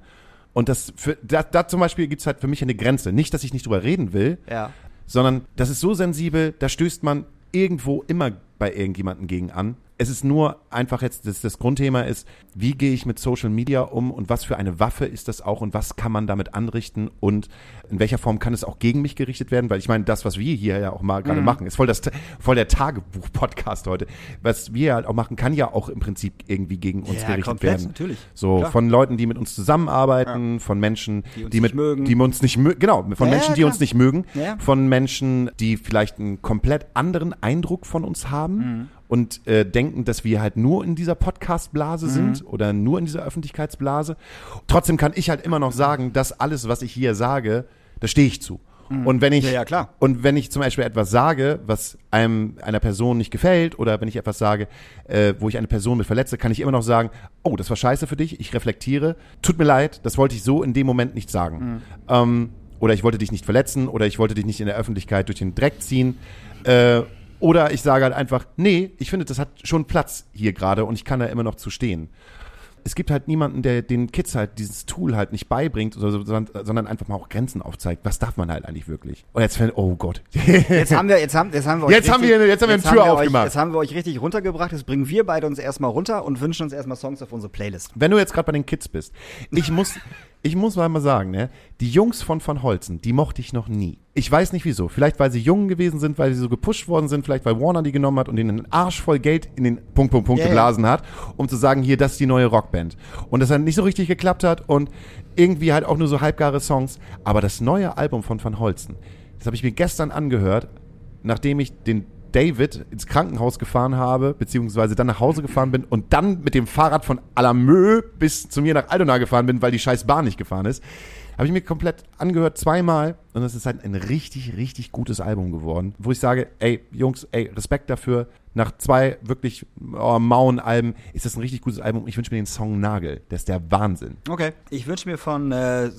Und das, für, da, da zum Beispiel gibt's halt für mich eine Grenze. Nicht, dass ich nicht drüber reden will, Ja. sondern das ist so sensibel, da stößt man irgendwo immer bei irgendjemandem gegen an. Es ist nur einfach jetzt, das, das Grundthema ist, wie gehe ich mit Social Media um und was für eine Waffe ist das auch und was kann man damit anrichten und in welcher Form kann es auch gegen mich gerichtet werden, weil ich meine, das, was wir hier ja auch mal Mhm. gerade machen, ist voll, das, voll der Tagebuch-Podcast heute. Was wir halt auch machen, kann ja auch im Prinzip irgendwie gegen uns Ja, gerichtet komplett, werden. natürlich. So, Klar. von Leuten, die mit uns zusammenarbeiten, von Menschen, Die uns die, mit, nicht mögen. die uns nicht mögen, genau, von Ja, Menschen, ja, die uns nicht mögen, Ja. von Menschen, die vielleicht einen komplett anderen Eindruck von uns haben Mhm. Und äh, denken, dass wir halt nur in dieser Podcast-Blase Mhm. sind oder nur in dieser Öffentlichkeitsblase. Trotzdem kann ich halt immer noch sagen, dass alles, was ich hier sage, da stehe ich zu. Und wenn ich Mhm. Ja, ja, klar. und wenn ich zum Beispiel etwas sage, was einem einer Person nicht gefällt, oder wenn ich etwas sage, äh, wo ich eine Person mit verletze, kann ich immer noch sagen, oh, das war scheiße für dich, ich reflektiere, tut mir leid, das wollte ich so in dem Moment nicht sagen. Ähm, oder ich wollte dich nicht verletzen, oder ich wollte dich nicht in der Öffentlichkeit durch den Dreck ziehen. Äh, oder ich sage halt einfach, nee, ich finde, das hat schon Platz hier gerade und ich kann da immer noch zu stehen es gibt halt niemanden, der den Kids halt dieses Tool halt nicht beibringt, sondern, einfach mal auch Grenzen aufzeigt. Was darf man halt eigentlich wirklich? Und jetzt fällt, oh Gott. Jetzt haben wir, jetzt haben, jetzt haben wir euch Jetzt haben wir- jetzt haben wir eine Tür wir aufgemacht. Euch, jetzt haben wir euch richtig runtergebracht. Jetzt bringen wir beide uns erstmal runter und wünschen uns erstmal Songs auf unsere Playlist. Wenn du jetzt gerade bei den Kids bist, ich muss, ich muss mal mal sagen, ne, die Jungs von Van Holzen, die mochte ich noch nie. Ich weiß nicht wieso. Vielleicht, weil sie jung gewesen sind, weil sie so gepusht worden sind, vielleicht, weil Warner die genommen hat und ihnen einen Arsch voll Geld in den Punkt, Punkt, Punkt ja. geblasen hat, um zu sagen, hier, das ist die neue Rockband. Und das dann nicht so richtig geklappt hat und irgendwie halt auch nur so halbgare Songs. Aber das neue Album von Van Holzen, das habe ich mir gestern angehört, nachdem ich den David ins Krankenhaus gefahren habe, beziehungsweise dann nach Hause gefahren bin und dann mit dem Fahrrad von Alamö bis zu mir nach Aldona gefahren bin, weil die scheiß Bahn nicht gefahren ist. Habe ich mir komplett angehört, zweimal. Und das ist halt ein richtig, richtig gutes Album geworden. Wo ich sage, ey, Jungs, ey, Respekt dafür. Nach zwei wirklich oh, mauen Alben ist das ein richtig gutes Album. Ich wünsche mir den Song Nagel. Der ist der Wahnsinn. Okay. Ich wünsche mir von äh, äh,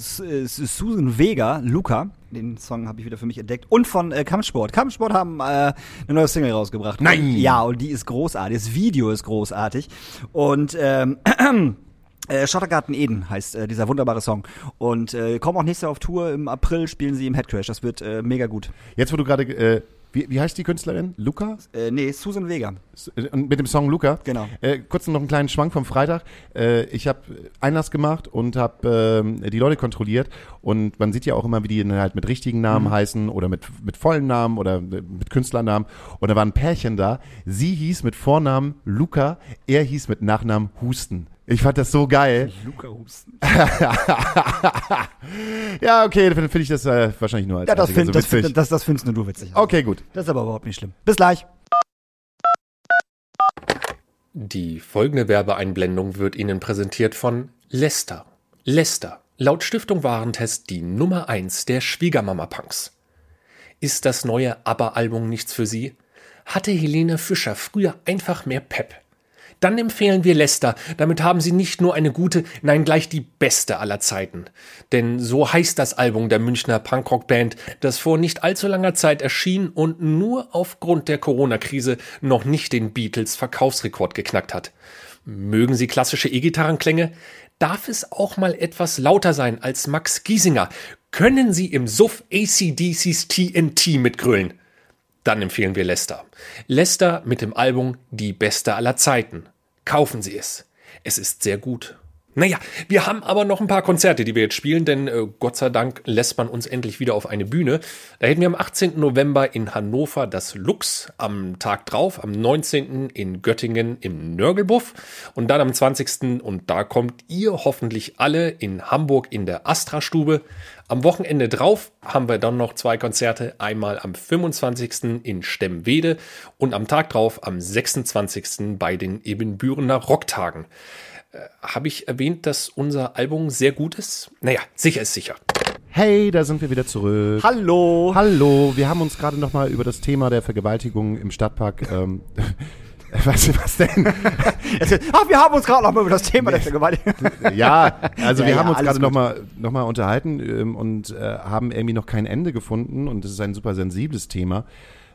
Susan Vega, Luca, den Song habe ich wieder für mich entdeckt, und von äh, Kampfsport. Kampfsport haben äh, eine neue Single rausgebracht. Nein! Und, ja, und die ist großartig. Das Video ist großartig. Und ähm, Äh, Schottergarten Eden heißt äh, dieser wunderbare Song. Und äh, kommen auch nächstes Jahr auf Tour. Im April spielen sie im Headcrash. Das wird äh, mega gut. Jetzt, wo du gerade, äh, wie, wie heißt die Künstlerin? Luca? Äh, nee, Susan Vega. Und mit dem Song Luca. Genau. Äh, kurz noch einen kleinen Schwank vom Freitag. Äh, ich habe Einlass gemacht und habe ähm, die Leute kontrolliert. Und man sieht ja auch immer, wie die halt mit richtigen Namen heißen oder mit, mit vollen Namen oder mit Künstlernamen. Und da war ein Pärchen da. Sie hieß mit Vornamen Luca, er hieß mit Nachnamen Husten. Ich fand das so geil. Luca Husten. Ja, okay, dann finde ich das äh, wahrscheinlich nur als Ja, das, find, so das, witzig. das, das findest nur du witzig. Okay, gut. Das ist aber überhaupt nicht schlimm. Bis gleich. Die folgende Werbeeinblendung wird Ihnen präsentiert von Lester. Lester, laut Stiftung Warentest die Nummer 1 der Schwiegermama-Punks. Ist das neue ABBA-Album nichts für Sie? Hatte Helene Fischer früher einfach mehr Pep? Dann empfehlen wir Lester. Damit haben Sie nicht nur eine gute, nein gleich die beste aller Zeiten. Denn so heißt das Album der Münchner Punkrock-Band, das vor nicht allzu langer Zeit erschien und nur aufgrund der Corona-Krise noch nicht den Beatles Verkaufsrekord geknackt hat. Mögen Sie klassische E-Gitarrenklänge? Darf es auch mal etwas lauter sein als Max Giesinger? Können Sie im Suff ACDC's TNT mitgrölen? Dann empfehlen wir Lester. Lester mit dem Album Die Beste aller Zeiten. Kaufen Sie es. Es ist sehr gut. Naja, wir haben aber noch ein paar Konzerte, die wir jetzt spielen, denn äh, Gott sei Dank lässt man uns endlich wieder auf eine Bühne. Da hätten wir am 18. November in Hannover das Lux, am Tag drauf, am 19. in Göttingen im Nörgelbuff und dann am 20. und da kommt ihr hoffentlich alle in Hamburg in der Astra-Stube. Am Wochenende drauf haben wir dann noch zwei Konzerte, einmal am 25. in Stemmwede und am Tag drauf am 26. bei den Ebenbürener Rocktagen. Habe ich erwähnt, dass unser Album sehr gut ist? Naja, sicher ist sicher. Hey, da sind wir wieder zurück. Hallo. Hallo, wir haben uns gerade noch mal über das Thema der Vergewaltigung im Stadtpark. Ähm, was, was denn? Ach, wir haben uns gerade noch mal über das Thema der Vergewaltigung. Ja, also Ja, wir ja, haben uns gerade noch mal, noch mal unterhalten ähm, und äh, haben irgendwie noch kein Ende gefunden und es ist ein super sensibles Thema.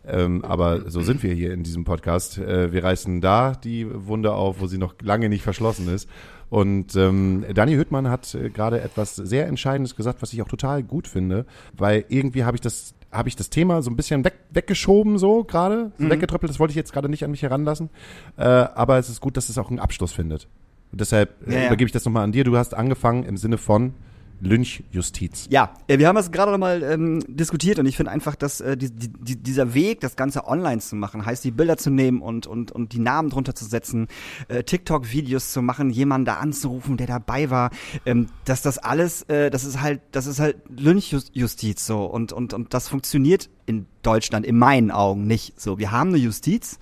Ähm, aber so sind wir hier in diesem Podcast. Äh, wir reißen da die Wunde auf, wo sie noch lange nicht verschlossen ist. Und ähm, Dani Hüttmann hat äh, gerade etwas sehr Entscheidendes gesagt, was ich auch total gut finde, weil irgendwie habe ich das habe ich das Thema so ein bisschen weg, weggeschoben so gerade, Mhm. so weggetröppelt. Das wollte ich jetzt gerade nicht an mich heranlassen. Äh, aber es ist gut, dass es auch einen Abschluss findet. Und deshalb äh, Ja, ja. übergebe ich das nochmal an dir. Du hast angefangen im Sinne von Lynchjustiz. Ja, äh, wir haben das gerade noch mal ähm, diskutiert und ich finde einfach, dass äh, die, die, dieser Weg, das Ganze online zu machen, heißt die Bilder zu nehmen und, und, und die Namen drunter zu setzen, äh, TikTok-Videos zu machen, jemanden da anzurufen, der dabei war, ähm, dass das alles, äh, das ist halt, das ist halt Lynchjustiz so und, und, und das funktioniert in Deutschland in meinen Augen nicht so. Wir haben eine Justiz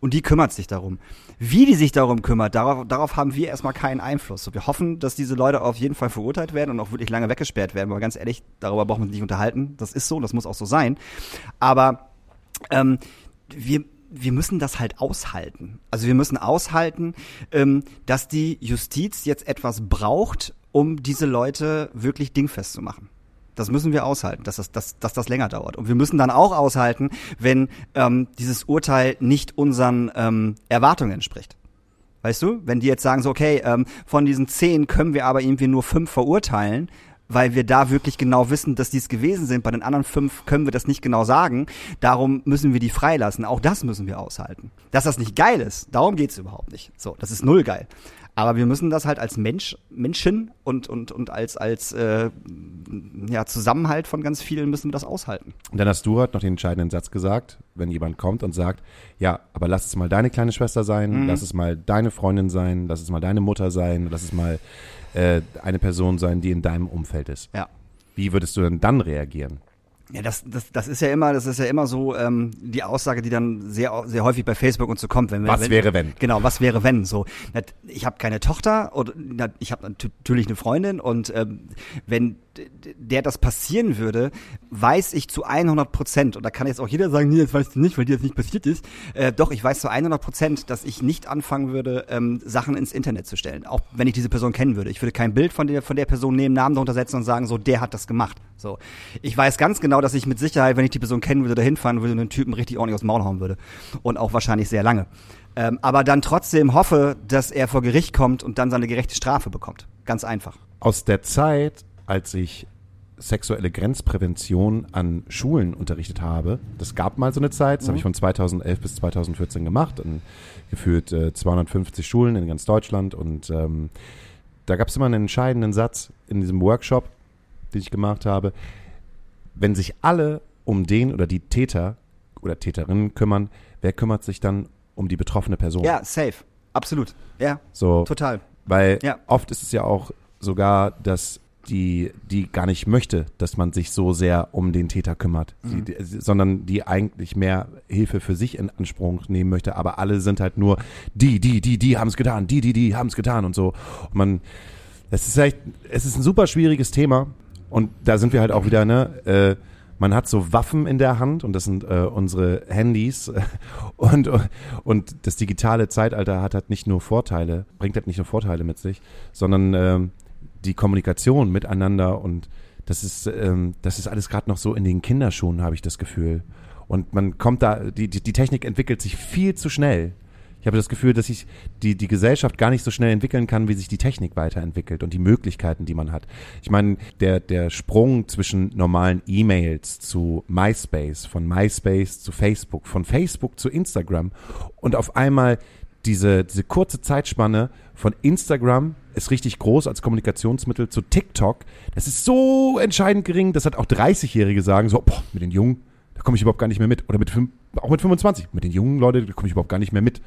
und die kümmert sich darum. Wie die sich darum kümmert, darauf, darauf haben wir erstmal keinen Einfluss. Wir hoffen, dass diese Leute auf jeden Fall verurteilt werden und auch wirklich lange weggesperrt werden, weil ganz ehrlich, darüber brauchen wir uns nicht unterhalten. Das ist so, das muss auch so sein. Aber ähm, wir, wir müssen das halt aushalten. Also wir müssen aushalten, ähm, dass die Justiz jetzt etwas braucht, um diese Leute wirklich dingfest zu machen. Das müssen wir aushalten, dass das, dass, dass das länger dauert. Und wir müssen dann auch aushalten, wenn ähm, dieses Urteil nicht unseren ähm, Erwartungen entspricht. Weißt du, wenn die jetzt sagen so, okay, ähm, von diesen zehn können wir aber irgendwie nur fünf verurteilen, weil wir da wirklich genau wissen, dass die es gewesen sind. Bei den anderen fünf können wir das nicht genau sagen. Darum müssen wir die freilassen. Auch das müssen wir aushalten. Dass das nicht geil ist, darum geht's überhaupt nicht. So, das ist null geil. Aber wir müssen das halt als Mensch, Menschen und, und, und als, als äh, ja, Zusammenhalt von ganz vielen müssen wir das aushalten. Und dann hast du heute noch den entscheidenden Satz gesagt, wenn jemand kommt und sagt, ja, aber lass es mal deine kleine Schwester sein, lass es mal deine Freundin sein, lass es mal deine Mutter sein, lass es mal äh, eine Person sein, die in deinem Umfeld ist. Ja. Wie würdest du denn dann reagieren? Ja, das, das, das ist ja immer, das ist ja immer so ähm, die Aussage, die dann sehr, sehr häufig bei Facebook und so kommt. Wenn, Was wenn, wäre, wenn? Genau, was wäre wenn? So, ich habe keine Tochter oder na, ich habe natürlich eine Freundin und ähm, wenn der das passieren würde, weiß ich zu 100 Prozent und da kann jetzt auch jeder sagen, nee, das weißt du nicht, weil dir das nicht passiert ist. Äh, doch, ich weiß zu 100 Prozent, dass ich nicht anfangen würde, ähm, Sachen ins Internet zu stellen, auch wenn ich diese Person kennen würde. Ich würde kein Bild von der von der Person nehmen, Namen darunter setzen und sagen, so der hat das gemacht. So, ich weiß ganz genau, dass ich mit Sicherheit, wenn ich die Person kennen würde, dahin fahren würde und den Typen richtig ordentlich aus dem Maul hauen würde und auch wahrscheinlich sehr lange. Ähm, aber dann trotzdem hoffe, dass er vor Gericht kommt und dann seine gerechte Strafe bekommt. Ganz einfach. Aus der Zeit, als ich sexuelle Grenzprävention an Schulen unterrichtet habe, das gab mal so eine Zeit, das habe ich von 2011 bis 2014 gemacht, an gefühlt äh, 250 Schulen in ganz Deutschland und ähm, da gab es immer einen entscheidenden Satz in diesem Workshop, den ich gemacht habe. Wenn sich alle um den oder die Täter oder Täterinnen kümmern, wer kümmert sich dann um die betroffene Person? Ja, safe. Absolut. Ja, so, total. weil Ja. oft ist es ja auch sogar, dass die, die gar nicht möchte, dass man sich so sehr um den Täter kümmert, Mhm. die, die, sondern die eigentlich mehr Hilfe für sich in Anspruch nehmen möchte, aber alle sind halt nur die, die, die, die haben es getan, die, die, die haben es getan und so. Und man, es ist echt, es ist ein super schwieriges Thema und da sind wir halt auch wieder, ne, äh, man hat so Waffen in der Hand und das sind äh, unsere Handys und, und das digitale Zeitalter hat halt nicht nur Vorteile, bringt halt nicht nur Vorteile mit sich, sondern ähm, die Kommunikation miteinander und das ist, ähm, das ist alles gerade noch so in den Kinderschuhen, habe ich das Gefühl. Und man kommt da, die, die, die Technik entwickelt sich viel zu schnell. Ich habe das Gefühl, dass sich die, die Gesellschaft gar nicht so schnell entwickeln kann, wie sich die Technik weiterentwickelt und die Möglichkeiten, die man hat. Ich meine, der, der Sprung zwischen normalen E-Mails zu MySpace, von MySpace zu Facebook, von Facebook zu Instagram und auf einmal diese, diese kurze Zeitspanne von Instagram ist richtig groß als Kommunikationsmittel zu TikTok. Das ist so entscheidend gering, dass halt auch 30-Jährige sagen so, boah, mit den Jungen, da komme ich überhaupt gar nicht mehr mit. Oder mit auch mit 25, mit den jungen Leuten, da komme ich überhaupt gar nicht mehr mit.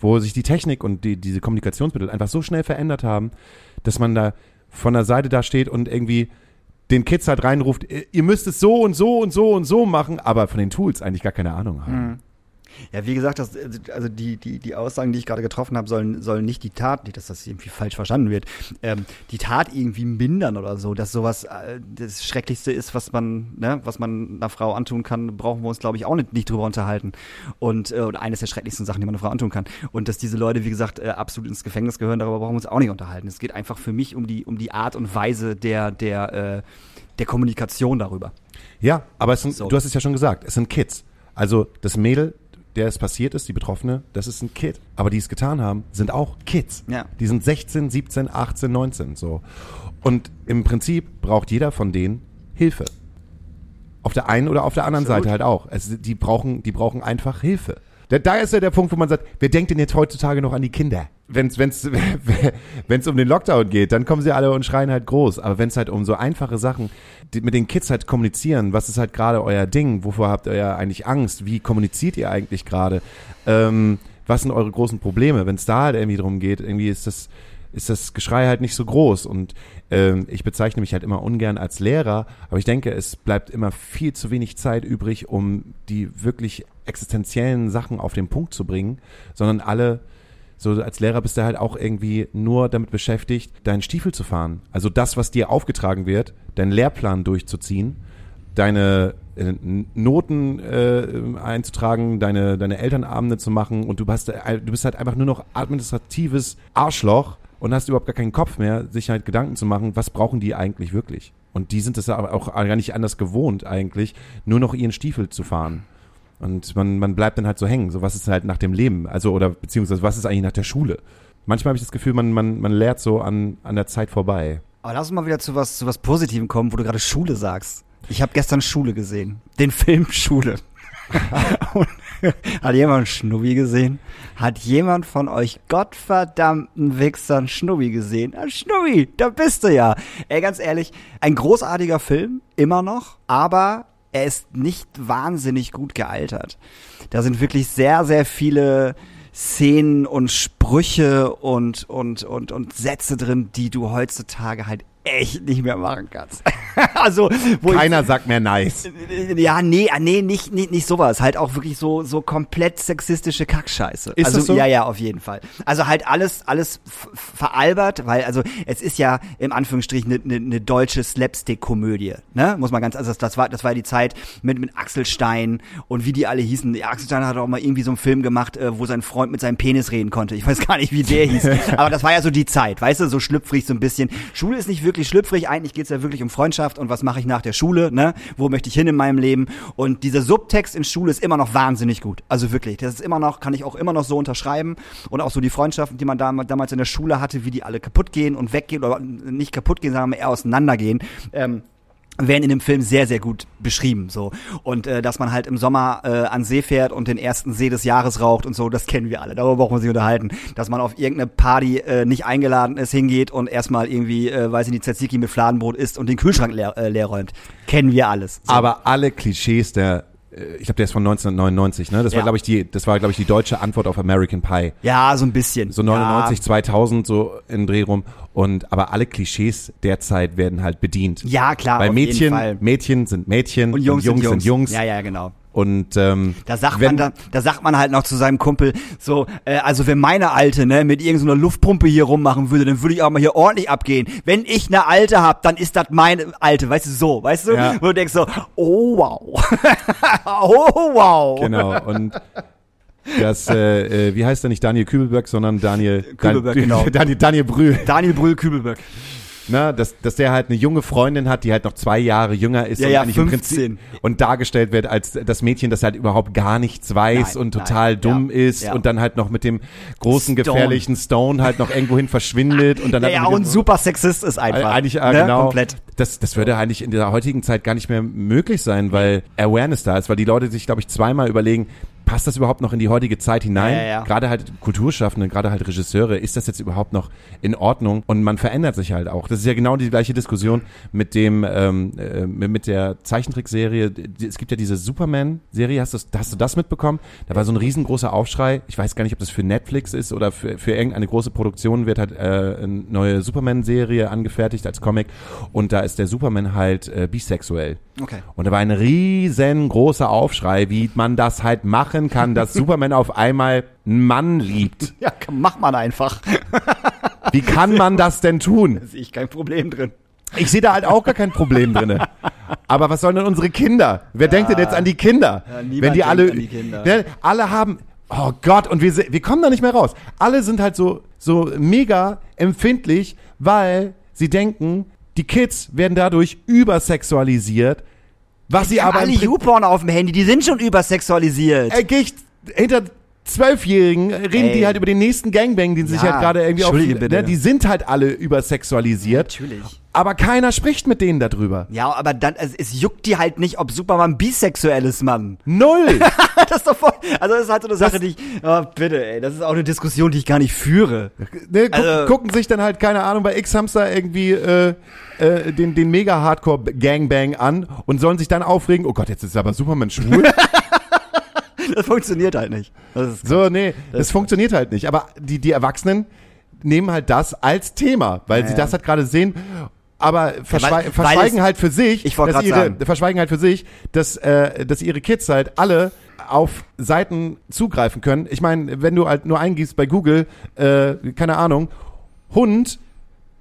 Wo sich die Technik und die, diese Kommunikationsmittel einfach so schnell verändert haben, dass man da von der Seite da steht und irgendwie den Kids halt reinruft, ihr ihr müsst es so und so und so und so machen, aber von den Tools eigentlich gar keine Ahnung haben. Ja, wie gesagt, das, also die, die, die Aussagen, die ich gerade getroffen habe, sollen, sollen nicht die Tat, nicht, dass das irgendwie falsch verstanden wird, ähm, die Tat irgendwie mindern oder so, dass sowas äh, das Schrecklichste ist, was man, ne, was man einer Frau antun kann, brauchen wir uns, glaube ich, auch nicht, nicht drüber unterhalten. Und äh, oder eines der schrecklichsten Sachen, die man einer Frau antun kann. Und dass diese Leute, wie gesagt, äh, absolut ins Gefängnis gehören, darüber brauchen wir uns auch nicht unterhalten. Es geht einfach für mich um die, um die Art und Weise der, der, äh, der Kommunikation darüber. Ja, aber sind, So. du hast es ja schon gesagt, es sind Kids. Also das Mädel, der es passiert ist, die Betroffene, das ist ein Kid. Aber die es getan haben, sind auch Kids. Ja. Die sind 16, 17, 18, 19 so. Und im Prinzip braucht jeder von denen Hilfe. Auf der einen oder auf der anderen Absolut. Seite halt auch. Es, die, brauchen, die brauchen einfach Hilfe. Da, da ist ja der Punkt, wo man sagt, wer denkt denn jetzt heutzutage noch an die Kinder? Wenn's, wenn's um den Lockdown geht, dann kommen sie alle und schreien halt groß. Aber wenn es halt um so einfache Sachen, die mit den Kids halt kommunizieren, was ist halt gerade euer Ding? Wovor habt ihr eigentlich Angst? Wie kommuniziert ihr eigentlich gerade? Ähm, was sind eure großen Probleme? Wenn es da halt irgendwie drum geht, irgendwie ist das, ist das Geschrei halt nicht so groß. Und ähm, ich bezeichne mich halt immer ungern als Lehrer, aber ich denke, es bleibt immer viel zu wenig Zeit übrig, um die wirklich existenziellen Sachen auf den Punkt zu bringen, sondern alle, so als Lehrer bist du halt auch irgendwie nur damit beschäftigt, deinen Stiefel zu fahren. Also das, was dir aufgetragen wird, deinen Lehrplan durchzuziehen, deine äh, Noten äh, einzutragen, deine, deine Elternabende zu machen und du, hast, äh, du bist halt einfach nur noch administratives Arschloch und hast überhaupt gar keinen Kopf mehr, sich halt Gedanken zu machen, was brauchen die eigentlich wirklich? Und die sind es aber auch gar nicht anders gewohnt eigentlich, nur noch ihren Stiefel zu fahren. Und man, man bleibt dann halt so hängen. So, was ist halt nach dem Leben? Also, oder beziehungsweise was ist eigentlich nach der Schule? Manchmal habe ich das Gefühl, man, man, man lehrt so an, an der Zeit vorbei. Aber lass uns mal wieder zu was, zu was Positivem kommen, wo du gerade Schule sagst. Ich habe gestern Schule gesehen. Den Film Schule. Und Hat jemand einen Schnubbi gesehen? Hat jemand von euch gottverdammten Wichsern Schnubbi gesehen? Ah, Schnubbi, da bist du ja. Ey, ganz ehrlich, ein großartiger Film, immer noch, aber er ist nicht wahnsinnig gut gealtert. Da sind wirklich sehr, sehr viele Szenen und Sprüche und, und, und, und Sätze drin, die du heutzutage halt echt nicht mehr machen kannst. also, wo ich, Keiner sagt mehr nice. ja, nee, ah, nee, nicht, nicht, nicht sowas. Halt auch wirklich so, so komplett sexistische Kackscheiße. Ist also, das so? Ja, ja, auf jeden Fall. Also halt alles, alles veralbert, weil, also, es ist ja im Anführungsstrichen eine ne, ne deutsche Slapstick-Komödie, ne? Muss man ganz, also das, das war, das war die Zeit mit, mit Axel Stein und wie die alle hießen. Axel Stein hat auch mal irgendwie so einen Film gemacht, äh, wo sein Freund mit seinem Penis reden konnte. Ich weiß gar nicht, wie der hieß. Aber das war ja so die Zeit, weißt du, so schlüpfrig so ein bisschen. Schule ist nicht wirklich schlüpfrig, eigentlich geht's ja wirklich um Freundschaft und was mache ich nach der Schule, ne? Wo möchte ich hin in meinem Leben? Und dieser Subtext in Schule ist immer noch wahnsinnig gut. Also wirklich, das ist immer noch, kann ich auch immer noch so unterschreiben. Und auch so die Freundschaften, die man dam damals in der Schule hatte, wie die alle kaputt gehen und weggehen oder nicht kaputt gehen, sondern eher auseinandergehen. Ähm, werden in dem Film sehr, sehr gut beschrieben. so Und äh, dass man halt im Sommer äh, an See fährt und den ersten See des Jahres raucht und so, das kennen wir alle. Darüber braucht man sich unterhalten. Dass man auf irgendeine Party äh, nicht eingeladen ist, hingeht und erstmal irgendwie, äh, weiß ich nicht, Tzatziki mit Fladenbrot isst und den Kühlschrank leer, äh, leer räumt. Kennen wir alles. So. Aber alle Klischees der, ich glaube, der ist von 1999, ne? Das war, Ja. glaube ich, die, das war, glaube ich, die deutsche Antwort auf American Pie. ja, so ein bisschen. So 99, 2000, so in Dreh rum. Und, aber alle Klischees derzeit werden halt bedient. Ja, ja klar. Weil Mädchen. Mädchen sind Mädchen und Jungs, sind, Jungs. sind Jungs. Ja, ja, genau. Und ähm, Da sagt wenn, man da, da sagt man halt noch zu seinem Kumpel so, äh, also wenn meine Alte ne mit irgendeiner Luftpumpe hier rummachen würde, dann würde ich auch mal hier ordentlich abgehen. Wenn ich eine Alte hab, dann ist das meine Alte, weißt du so, weißt du? Ja. Wo du denkst so, oh wow, oh wow. Genau. Und das, äh, äh, wie heißt er nicht Daniel Kübelberg, sondern Daniel Kübelberg, Dan, genau. Daniel, Daniel Brühl. Daniel Brühl Kübelberg. Na, dass, dass der halt eine junge Freundin hat, die halt noch zwei Jahre jünger ist Ja, und ja, eigentlich im 15. Prinzip und dargestellt wird als das Mädchen, das halt überhaupt gar nichts weiß Nein, und total nein, dumm ja, ist ja. und dann halt noch mit dem großen Stone. gefährlichen Stone halt noch irgendwohin verschwindet und dann Ja, halt ja, und super Sexist ist einfach. Eigentlich, äh, ne? genau. Komplett. Das, das würde eigentlich in der heutigen Zeit gar nicht mehr möglich sein, weil Awareness da ist, weil die Leute sich, glaube ich, zweimal überlegen, passt das überhaupt noch in die heutige Zeit hinein? Ja, ja. Gerade halt Kulturschaffende, gerade halt Regisseure, ist das jetzt überhaupt noch in Ordnung? Und man verändert sich halt auch. Das ist ja genau die gleiche Diskussion mit dem, ähm, äh, mit der Zeichentrickserie. Es gibt ja diese Superman-Serie, hast du, hast du das mitbekommen? Da war so ein riesengroßer Aufschrei. Ich weiß gar nicht, ob das für Netflix ist oder für, für irgendeine große Produktion wird halt äh, eine neue Superman-Serie angefertigt als Comic. Und da ist der Superman halt äh, bisexuell. Okay. Und da war ein riesengroßer Aufschrei, wie man das halt machen kann, dass Superman auf einmal einen Mann liebt. Ja, mach man einfach. Wie kann man das denn tun? Sehe ich kein Problem drin. Ich sehe da halt auch gar kein Problem drinne. Aber was sollen denn unsere Kinder? Wer denkt denn jetzt an die Kinder? Ja, Wenn die alle, die Kinder. Alle haben, oh Gott, und wir, wir kommen da nicht mehr raus. Alle sind halt so, so mega empfindlich, weil sie denken, die Kids werden dadurch übersexualisiert, was sie aber alle YouPorn auf dem Handy, die sind schon übersexualisiert. Ey, geh ich hinter Zwölfjährigen reden Ey. die halt über den nächsten Gangbang, den sie sich Ja, halt gerade irgendwie auf, ne, die sind halt alle übersexualisiert. Natürlich. Aber keiner spricht mit denen darüber. Ja, aber dann, es, es juckt die halt nicht, ob Superman bisexuell ist, Mann. Null. das ist doch voll, also das ist halt so eine Sache, die ich, oh, bitte, ey, das ist auch eine Diskussion, die ich gar nicht führe. ne, guck, Also- gucken sich dann halt, keine Ahnung, bei X-Hamster irgendwie äh, äh, den, den Mega-Hardcore-Gangbang an und sollen sich dann aufregen, oh Gott, jetzt ist aber Superman schwul. Das funktioniert halt nicht. Das so, nee, das, funktioniert halt nicht. Aber die, die Erwachsenen nehmen halt das als Thema, weil sie ja. das halt gerade sehen. Aber weil- weil verschweigen halt für sich, Ich dass ihre, sagen. verschweigen halt für sich, dass, äh, dass ihre Kids halt alle auf Seiten zugreifen können. Ich meine, wenn du halt nur eingibst bei Google, äh, keine Ahnung, Hund,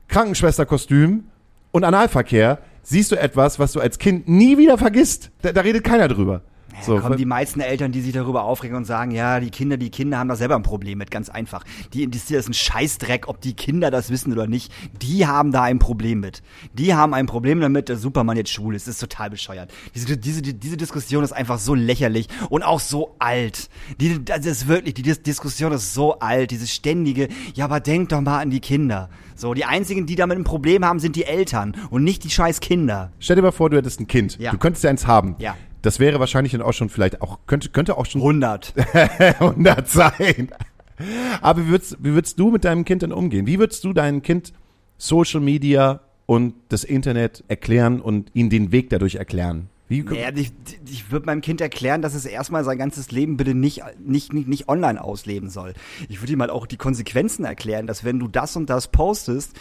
Krankenschwesterkostüm und Analverkehr, siehst du etwas, was du als Kind nie wieder vergisst. Da, da redet keiner drüber. So, kommen die meisten Eltern, die sich darüber aufregen und sagen, ja, die Kinder, die Kinder haben da selber ein Problem mit, ganz einfach. Die interessiert es ein Scheißdreck, ob die Kinder das wissen oder nicht. Die haben da ein Problem mit. Die haben ein Problem damit, dass Superman jetzt schwul ist. Das ist total bescheuert. Diese, diese, diese Diskussion ist einfach so lächerlich und auch so alt. Die, das ist wirklich, die Dis Diskussion ist so alt, dieses ständige, ja, aber denk doch mal an die Kinder. So, die einzigen, die damit ein Problem haben, sind die Eltern und nicht die scheiß Kinder. Stell dir mal vor, du hättest ein Kind. Ja. Du könntest ja eins haben. Ja. Das wäre wahrscheinlich dann auch schon vielleicht auch, könnte, könnte auch schon 100. 100 sein. Aber wie würdest, wie würdest du mit deinem Kind denn umgehen? Wie würdest du deinem Kind Social Media und das Internet erklären und ihnen den Weg dadurch erklären? Wie, Ja, ich, ich würde meinem Kind erklären, dass es erstmal sein ganzes Leben bitte nicht, nicht, nicht, nicht online ausleben soll. Ich würde ihm halt auch die Konsequenzen erklären, dass wenn du das und das postest,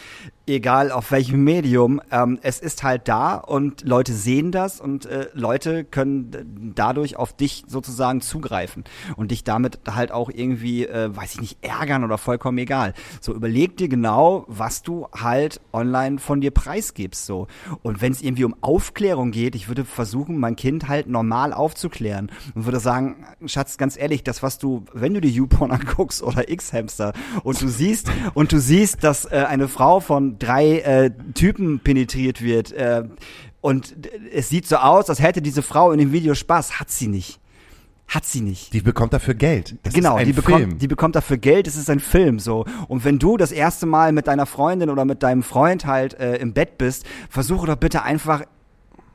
egal auf welchem Medium, ähm, es ist halt da und Leute sehen das und äh, Leute können dadurch auf dich sozusagen zugreifen und dich damit halt auch irgendwie, äh, weiß ich nicht, ärgern oder vollkommen egal. So überleg dir genau, was du halt online von dir preisgibst so. Und wenn es irgendwie um Aufklärung geht, ich würde versuchen, mein Kind halt normal aufzuklären und würde sagen, Schatz, ganz ehrlich, das was du, wenn du die YouPorn anguckst oder X-Hamster und du siehst und du siehst, dass äh, eine Frau von drei äh, Typen penetriert wird äh, und es sieht so aus, als hätte diese Frau in dem Video Spaß, hat sie nicht. Hat sie nicht. die bekommt dafür Geld. Das genau, die Film. bekommt, die bekommt dafür Geld, es ist ein Film so. Und wenn du das erste Mal mit deiner Freundin oder mit deinem Freund halt äh, im Bett bist, versuche doch bitte einfach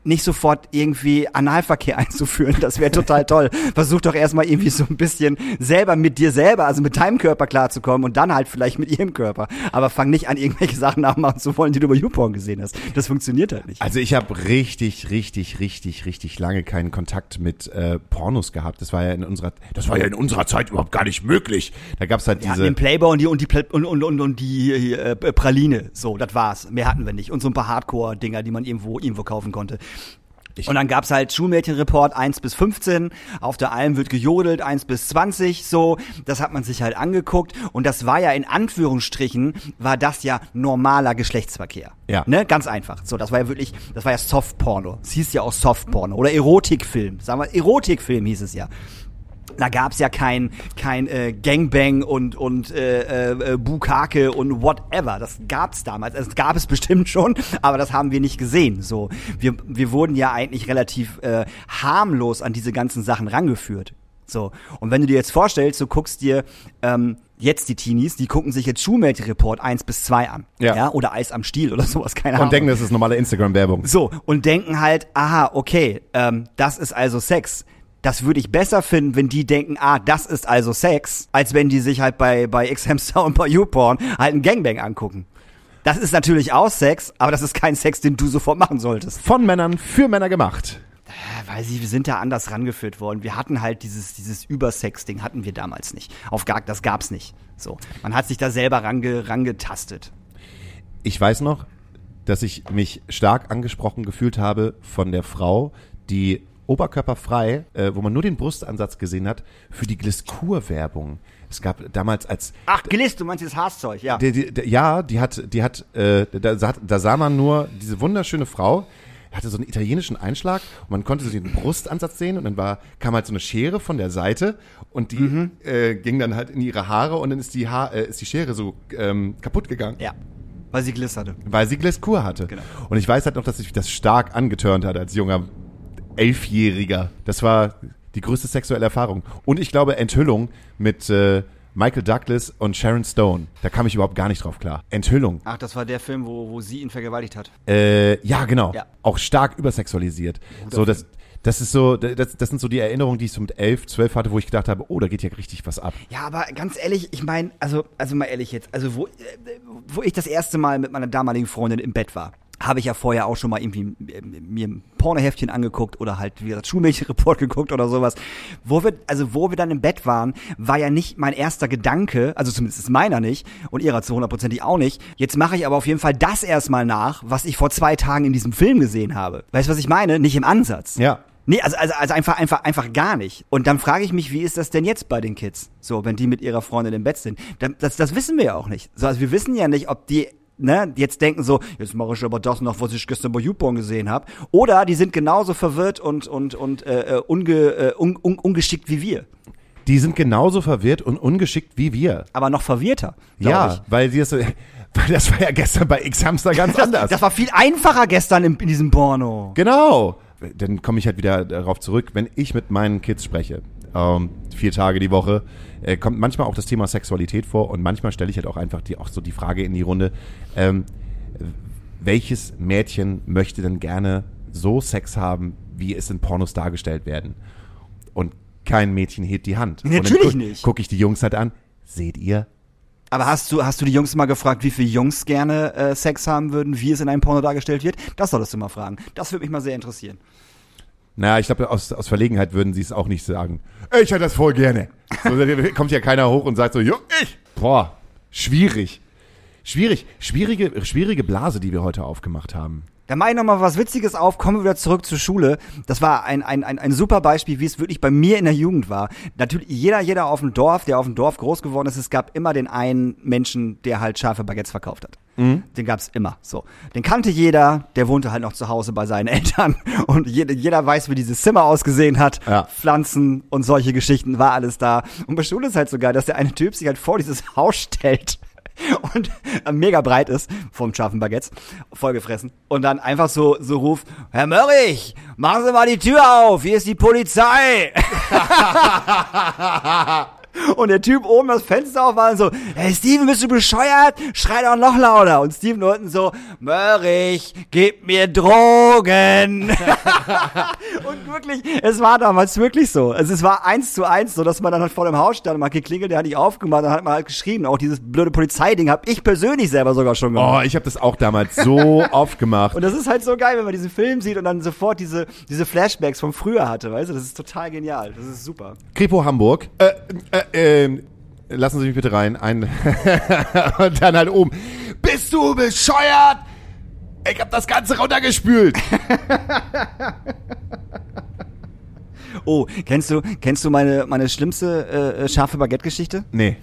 nicht sofort irgendwie Analverkehr einzuführen. Das wäre total toll. Versuch doch erstmal irgendwie so ein bisschen selber mit dir selber, also mit deinem Körper klarzukommen und dann halt vielleicht mit ihrem Körper. Aber fang nicht an, irgendwelche Sachen nachmachen zu wollen, die du bei YouPorn gesehen hast. Das funktioniert halt nicht. Also ich habe richtig, richtig, richtig, richtig lange keinen Kontakt mit äh, Pornos gehabt. Das war ja in unserer, das war ja in unserer Zeit überhaupt gar nicht möglich. Da gab's halt diese. den Playboy und die und die und und und, und die äh, Praline. So, das war's. Mehr hatten wir nicht. Und so ein paar Hardcore-Dinger, die man irgendwo irgendwo kaufen konnte. Und dann gab's halt Schulmädchenreport 1 bis 15. Auf der Alm wird gejodelt 1 bis 20. So, das hat man sich halt angeguckt. Und das war ja in Anführungsstrichen, war das ja normaler Geschlechtsverkehr. Ja. Ne? Ganz einfach. So, das war ja wirklich, das war ja Softporno. Es hieß ja auch Softporno. Oder Erotikfilm. Sagen wir, Erotikfilm hieß es ja. Da gab's ja kein kein äh, Gangbang und und äh, äh, Bukake und whatever. Das gab's damals. Das gab es bestimmt schon, aber das haben wir nicht gesehen. So, wir wir wurden ja eigentlich relativ äh, harmlos an diese ganzen Sachen rangeführt. So und wenn du dir jetzt vorstellst, du guckst dir ähm, jetzt die Teenies, die gucken sich jetzt Schulmädchenreport 1 bis 2 an, Ja. oder Eis am Stiel oder sowas, keine Ahnung. und denken, das ist normale Instagram-Werbung. So, und denken halt, aha, okay, ähm, das ist also Sex. Das würde ich besser finden, wenn die denken, ah, das ist also Sex, als wenn die sich halt bei, bei X-Hamster und bei YouPorn halt einen Gangbang angucken. Das ist natürlich auch Sex, aber das ist kein Sex, den du sofort machen solltest. Von Männern für Männer gemacht. Ja, Weil sie, wir sind da anders rangeführt worden. Wir hatten halt dieses, dieses Übersex-Ding hatten wir damals nicht. Auf gar, das gab's nicht. So. Man hat sich da selber range, rangetastet. Ich weiß noch, dass ich mich stark angesprochen gefühlt habe von der Frau, die oberkörperfrei, äh, wo man nur den Brustansatz gesehen hat, für die Gliskur-Werbung. Es gab damals als Ach, Gliss, du meinst dieses Haarzeug, ja. Die, die, die, ja, die hat, die hat, äh, da, sah- da sah man nur diese wunderschöne Frau, hatte so einen italienischen Einschlag und man konnte so den Brustansatz sehen und dann war, kam halt so eine Schere von der Seite und die Mhm. äh, ging dann halt in ihre Haare und dann ist die, Haar, äh, ist die Schere so ähm, kaputt gegangen. Ja. Weil sie Gliss hatte. Weil sie Gliskur hatte. Genau. Und ich weiß halt noch, dass sich das stark angetörnt hat als junger Elfjähriger. Das war die größte sexuelle Erfahrung. Und ich glaube, Enthüllung mit äh, Michael Douglas und Sharon Stone. Da kam ich überhaupt gar nicht drauf klar. Enthüllung. Ach, das war der Film, wo, wo sie ihn vergewaltigt hat. Äh, ja, genau. Ja. Auch stark übersexualisiert. So, das, das ist so, das, das sind so die Erinnerungen, die ich so mit elf, zwölf hatte, wo ich gedacht habe, oh, da geht ja richtig was ab. Ja, aber ganz ehrlich, ich meine, also, also mal ehrlich jetzt, also wo, äh, wo ich das erste Mal mit meiner damaligen Freundin im Bett war, habe ich ja vorher auch schon mal irgendwie äh, mir ein Pornoheftchen angeguckt oder halt, wie gesagt, Schulmädchenreport geguckt oder sowas. Wo wir, also wo wir dann im Bett waren, war ja nicht mein erster Gedanke, also zumindest ist meiner nicht und ihrer zu hundertprozentig auch nicht. Jetzt mache ich aber auf jeden Fall das erstmal nach, was ich vor zwei Tagen in diesem Film gesehen habe. Weißt du, was ich meine? Nicht im Ansatz. Ja. Nee, also, also, also einfach, einfach, einfach gar nicht. Und dann frage ich mich, wie ist das denn jetzt bei den Kids? So, wenn die mit ihrer Freundin im Bett sind. Das, das wissen wir ja auch nicht. So, also wir wissen ja nicht, ob die ne, jetzt denken so, jetzt mache ich aber das noch, was ich gestern bei YouPorn gesehen habe. Oder die sind genauso verwirrt und, und, und äh, äh, unge, äh, un, un, ungeschickt wie wir. Die sind genauso verwirrt und ungeschickt wie wir. Aber noch verwirrter. Ja, ich. weil die das, so- weil das war ja gestern bei X-Hamster ganz anders. Das war viel einfacher gestern in, in diesem Porno. Genau. Dann komme ich halt wieder darauf zurück, wenn ich mit meinen Kids spreche, ähm, vier Tage die Woche, äh, kommt manchmal auch das Thema Sexualität vor und manchmal stelle ich halt auch einfach die, auch so die Frage in die Runde, ähm, welches Mädchen möchte denn gerne so Sex haben wie es in Pornos dargestellt werden. Und kein Mädchen hebt die Hand. Natürlich und dann gu nicht. Gucke ich die Jungs halt an. Seht ihr? Aber hast du, hast du die Jungs mal gefragt, wie viele Jungs gerne äh, Sex haben würden, wie es in einem Porno dargestellt wird? Das solltest du mal fragen. Das würde mich mal sehr interessieren. Naja, ich glaube, aus, aus Verlegenheit würden sie es auch nicht sagen. Ich hätte das voll gerne. So, kommt ja keiner hoch und sagt so, jo, ich. Boah, schwierig. Schwierig. Schwierige, schwierige Blase, die wir heute aufgemacht haben. Da mache ich noch mal was Witziges auf, kommen wir wieder zurück zur Schule. Das war ein, ein, ein, ein super Beispiel, wie es wirklich bei mir in der Jugend war. Natürlich, jeder, jeder auf dem Dorf, der auf dem Dorf groß geworden ist, es gab immer den einen Menschen, der halt scharfe Baguettes verkauft hat. Den gab's immer. So, den kannte jeder. Der wohnte halt noch zu Hause bei seinen Eltern und jeder, jeder weiß, wie dieses Zimmer ausgesehen hat. Ja. Pflanzen und solche Geschichten war alles da. Und bei Schule ist halt so geil, dass der eine Typ sich halt vor dieses Haus stellt und äh, mega breit ist vom scharfen Baguettes, vollgefressen und dann einfach so so ruft, Herr Mörrich, machen Sie mal die Tür auf, hier ist die Polizei. Und der Typ oben das Fenster auf war und so, hey Steven, bist du bescheuert? Schrei doch noch lauter. Und Steven unten so, Mörrich, gib mir Drogen. und wirklich, es war damals wirklich so. Also es war eins zu eins so, dass man dann halt vor dem Haus stand, man hat geklingelt, der hat nicht aufgemacht, dann hat man halt geschrieben. Auch dieses blöde Polizeiding habe ich persönlich selber sogar schon gemacht. Oh, ich habe das auch damals so oft gemacht. Und das ist halt so geil, wenn man diesen Film sieht und dann sofort diese, diese Flashbacks von früher hatte, weißt du? Das ist total genial. Das ist super. Kripo Hamburg. Äh, äh, äh, lassen Sie mich bitte rein. Ein und dann halt oben. Bist du bescheuert? Ich hab das Ganze runtergespült. Oh, kennst du, kennst du meine, meine schlimmste äh, scharfe Baguette-Geschichte? Nee.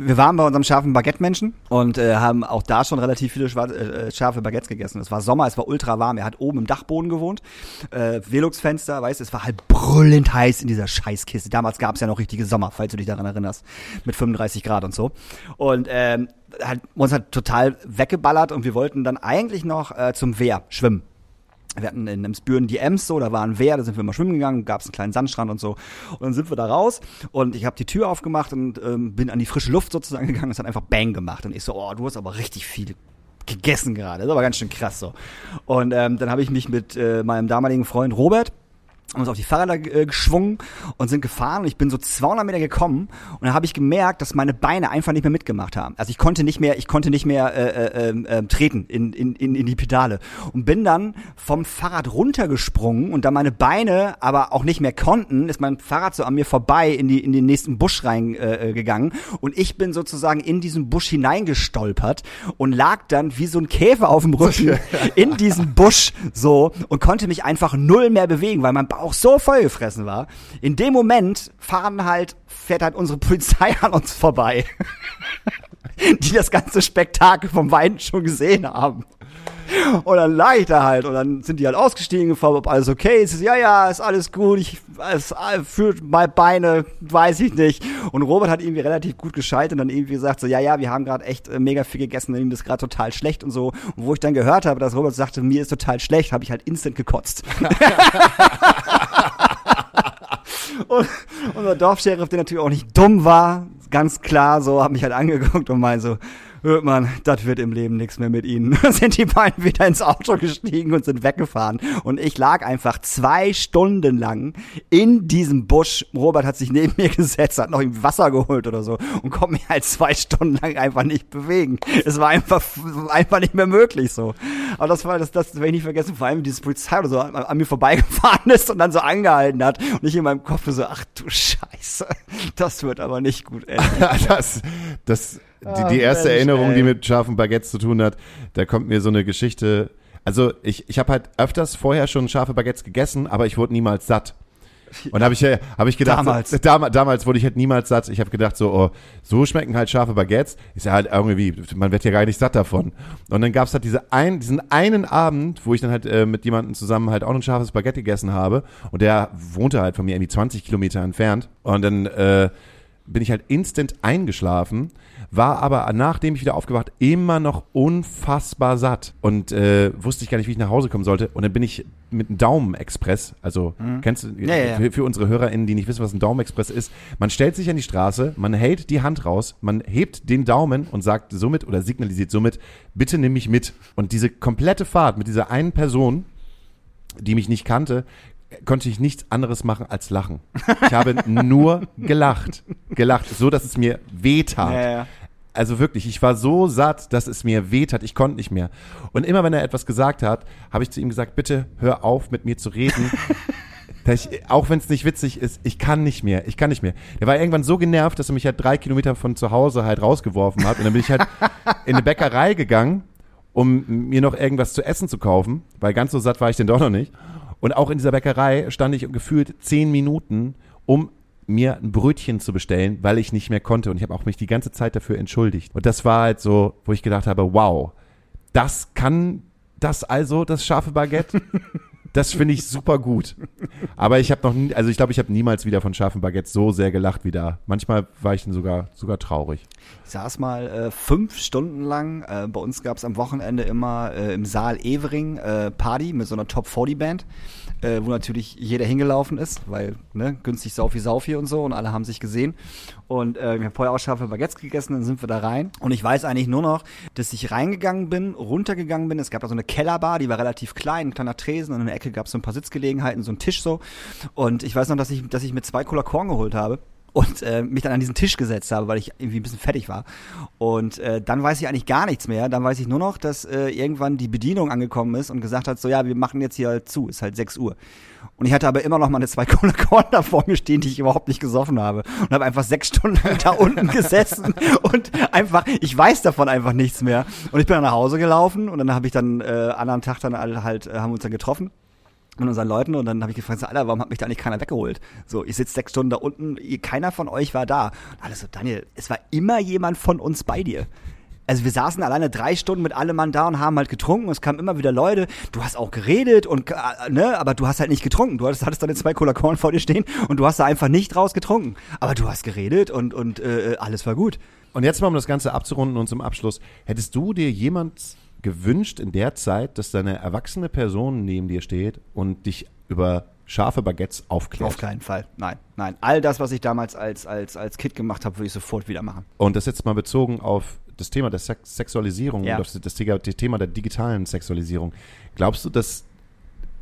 Wir waren bei unserem scharfen Baguette-Menschen und äh, haben auch da schon relativ viele schwarze, äh, scharfe Baguettes gegessen. Es war Sommer, es war ultra warm. Er hat oben im Dachboden gewohnt. Äh, Velux-Fenster, weißt du, es war halt brüllend heiß in dieser Scheißkiste. Damals gab es ja noch richtige Sommer, falls du dich daran erinnerst. Mit 35 Grad und so. Und ähm, hat uns halt total weggeballert und wir wollten dann eigentlich noch äh, zum Wehr schwimmen. Wir hatten in Emsbüren die Ems so, da war ein Wehr, da sind wir mal schwimmen gegangen, gab es einen kleinen Sandstrand und so. Und dann sind wir da raus und ich habe die Tür aufgemacht und ähm, bin an die frische Luft sozusagen gegangen. Es hat einfach Bang gemacht und ich so, oh, du hast aber richtig viel gegessen gerade. Das ist aber ganz schön krass so. Und ähm, dann habe ich mich mit äh, meinem damaligen Freund Robert haben uns auf die Fahrräder äh, geschwungen und sind gefahren und ich bin so 200 Meter gekommen und dann habe ich gemerkt, dass meine Beine einfach nicht mehr mitgemacht haben. Also ich konnte nicht mehr, ich konnte nicht mehr äh, äh, äh, treten in, in, in, in die Pedale und bin dann vom Fahrrad runtergesprungen und da meine Beine aber auch nicht mehr konnten, ist mein Fahrrad so an mir vorbei in die in den nächsten Busch reingegangen äh, gegangen und ich bin sozusagen in diesen Busch hineingestolpert und lag dann wie so ein Käfer auf dem Rücken in diesem Busch so und konnte mich einfach null mehr bewegen, weil mein Bauch so vollgefressen war. In dem Moment fahren halt, fährt halt unsere Polizei an uns vorbei. Die das ganze Spektakel vom Wein schon gesehen haben. Und dann lag ich da halt und dann sind die halt ausgestiegen, gefragt, ob alles okay ist. Ja, ja, ist alles gut, ich es fühlt meine Beine, weiß ich nicht. Und Robert hat irgendwie relativ gut geschaltet und dann irgendwie gesagt so, ja, ja, wir haben gerade echt äh, mega viel gegessen, ihm ist gerade total schlecht und so. Und wo ich dann gehört habe, dass Robert sagte, mir ist total schlecht, habe ich halt instant gekotzt. Und unser Dorfsheriff, der natürlich auch nicht dumm war, ganz klar so, hat mich halt angeguckt und meinte so, hört man, das wird im Leben nichts mehr mit ihnen. Sind die beiden wieder ins Auto gestiegen und sind weggefahren. Und ich lag einfach zwei Stunden lang in diesem Busch. Robert hat sich neben mir gesetzt, hat noch ihm Wasser geholt oder so und konnte mich halt zwei Stunden lang einfach nicht bewegen. Es war einfach, einfach nicht mehr möglich so. Aber das war, das, das werde ich nicht vergessen, vor allem dieses Polizei oder so an, an mir vorbeigefahren ist und dann so angehalten hat und ich in meinem Kopf so, ach du Scheiße, das wird aber nicht gut enden. das, das, die, Ah, die erste Mensch, Erinnerung, ey. die mit scharfen Baguettes zu tun hat, da kommt mir so eine Geschichte. Also ich, ich habe halt öfters vorher schon scharfe Baguettes gegessen, aber ich wurde niemals satt. Und habe ich, ja- hab ich gedacht, Damals. So, dam, damals wurde ich halt niemals satt. Ich habe gedacht, so, oh, so schmecken halt scharfe Baguettes. Ist ja halt irgendwie, man wird ja gar nicht satt davon. Und dann gab's halt diese ein, diesen einen Abend, wo ich dann halt äh, mit jemandem zusammen halt auch ein scharfes Baguette gegessen habe. Und der wohnte halt von mir irgendwie 20 Kilometer entfernt. Und dann äh, bin ich halt instant eingeschlafen, war aber nachdem ich wieder aufgewacht immer noch unfassbar satt und äh, wusste ich gar nicht, wie ich nach Hause kommen sollte. Und dann bin ich mit einem Daumen-Express, also kennst du, ja, ja. Für, für unsere HörerInnen, die nicht wissen, was ein Daumen-Express ist, man stellt sich an die Straße, man hält die Hand raus, man hebt den Daumen und sagt somit oder signalisiert somit, bitte nimm mich mit. Und diese komplette Fahrt mit dieser einen Person, die mich nicht kannte, konnte ich nichts anderes machen als lachen. Ich habe nur gelacht. Gelacht, so dass es mir wehtat. Ja, ja. Also wirklich, ich war so satt, dass es mir wehtat. Ich konnte nicht mehr. Und immer wenn er etwas gesagt hat, habe ich zu ihm gesagt, bitte hör auf, mit mir zu reden. Ich, auch wenn es nicht witzig ist, ich kann nicht mehr, ich kann nicht mehr. Der war irgendwann so genervt, dass er mich halt drei Kilometer von zu Hause halt rausgeworfen hat. Und dann bin ich halt in eine Bäckerei gegangen, um mir noch irgendwas zu essen zu kaufen, weil ganz so satt war ich denn doch noch nicht. Und auch in dieser Bäckerei stand ich gefühlt zehn Minuten, um mir ein Brötchen zu bestellen, weil ich nicht mehr konnte. Und ich habe auch mich die ganze Zeit dafür entschuldigt. Und das war halt so, wo ich gedacht habe, wow, das kann das also, das scharfe Baguette? Das finde ich super gut. Aber ich habe noch nie, also ich glaube, ich habe niemals wieder von scharfen Baguettes so sehr gelacht wie da. Manchmal war ich dann sogar, sogar traurig. Ich saß mal äh, fünf Stunden lang. Äh, bei uns gab es am Wochenende immer äh, im Saal Evering äh, Party mit so einer Top 40 Band, äh, wo natürlich jeder hingelaufen ist, weil ne, günstig Saufi Saufi und so und alle haben sich gesehen. Und äh, wir haben vorher auch scharfe Baguettes gegessen, dann sind wir da rein. Und ich weiß eigentlich nur noch, dass ich reingegangen bin, runtergegangen bin. Es gab da so eine Kellerbar, die war relativ klein, ein kleiner Tresen und in der Ecke gab es so ein paar Sitzgelegenheiten, so einen Tisch so. Und ich weiß noch, dass ich, dass ich mir zwei Cola Korn geholt habe und äh, mich dann an diesen Tisch gesetzt habe, weil ich irgendwie ein bisschen fertig war. Und äh, dann weiß ich eigentlich gar nichts mehr. Dann weiß ich nur noch, dass äh, irgendwann die Bedienung angekommen ist und gesagt hat, so ja, wir machen jetzt hier halt zu, ist halt 6 Uhr. Und ich hatte aber immer noch meine zwei Cola Korn da vor mir stehen, die ich überhaupt nicht gesoffen habe. Und habe einfach sechs Stunden da unten gesessen und einfach, ich weiß davon einfach nichts mehr. Und ich bin dann nach Hause gelaufen und dann habe ich dann äh, anderen Tag dann halt, äh, haben wir uns dann getroffen mit unseren Leuten und dann habe ich gefragt, so, Alter, warum hat mich da eigentlich keiner weggeholt? So, ich sitze sechs Stunden da unten, keiner von euch war da. Und alles so, Daniel, es war immer jemand von uns bei dir. Also wir saßen alleine drei Stunden mit allem Mann da und haben halt getrunken. Es kamen immer wieder Leute. Du hast auch geredet und äh, ne, aber du hast halt nicht getrunken. Du hattest, hattest deine zwei Cola Korn vor dir stehen und du hast da einfach nicht raus getrunken. Aber du hast geredet und und äh, alles war gut. Und jetzt mal, um das Ganze abzurunden und zum Abschluss. Hättest du dir jemand gewünscht in der Zeit, dass deine erwachsene Person neben dir steht und dich über scharfe Baguettes aufklärt? Auf keinen Fall. Nein, nein. All das, was ich damals als als als Kid gemacht habe, würde ich sofort wieder machen. Und das jetzt mal bezogen auf das Thema der Sex Sexualisierung Ja. und auf das, Thema- das Thema der digitalen Sexualisierung. Glaubst du, dass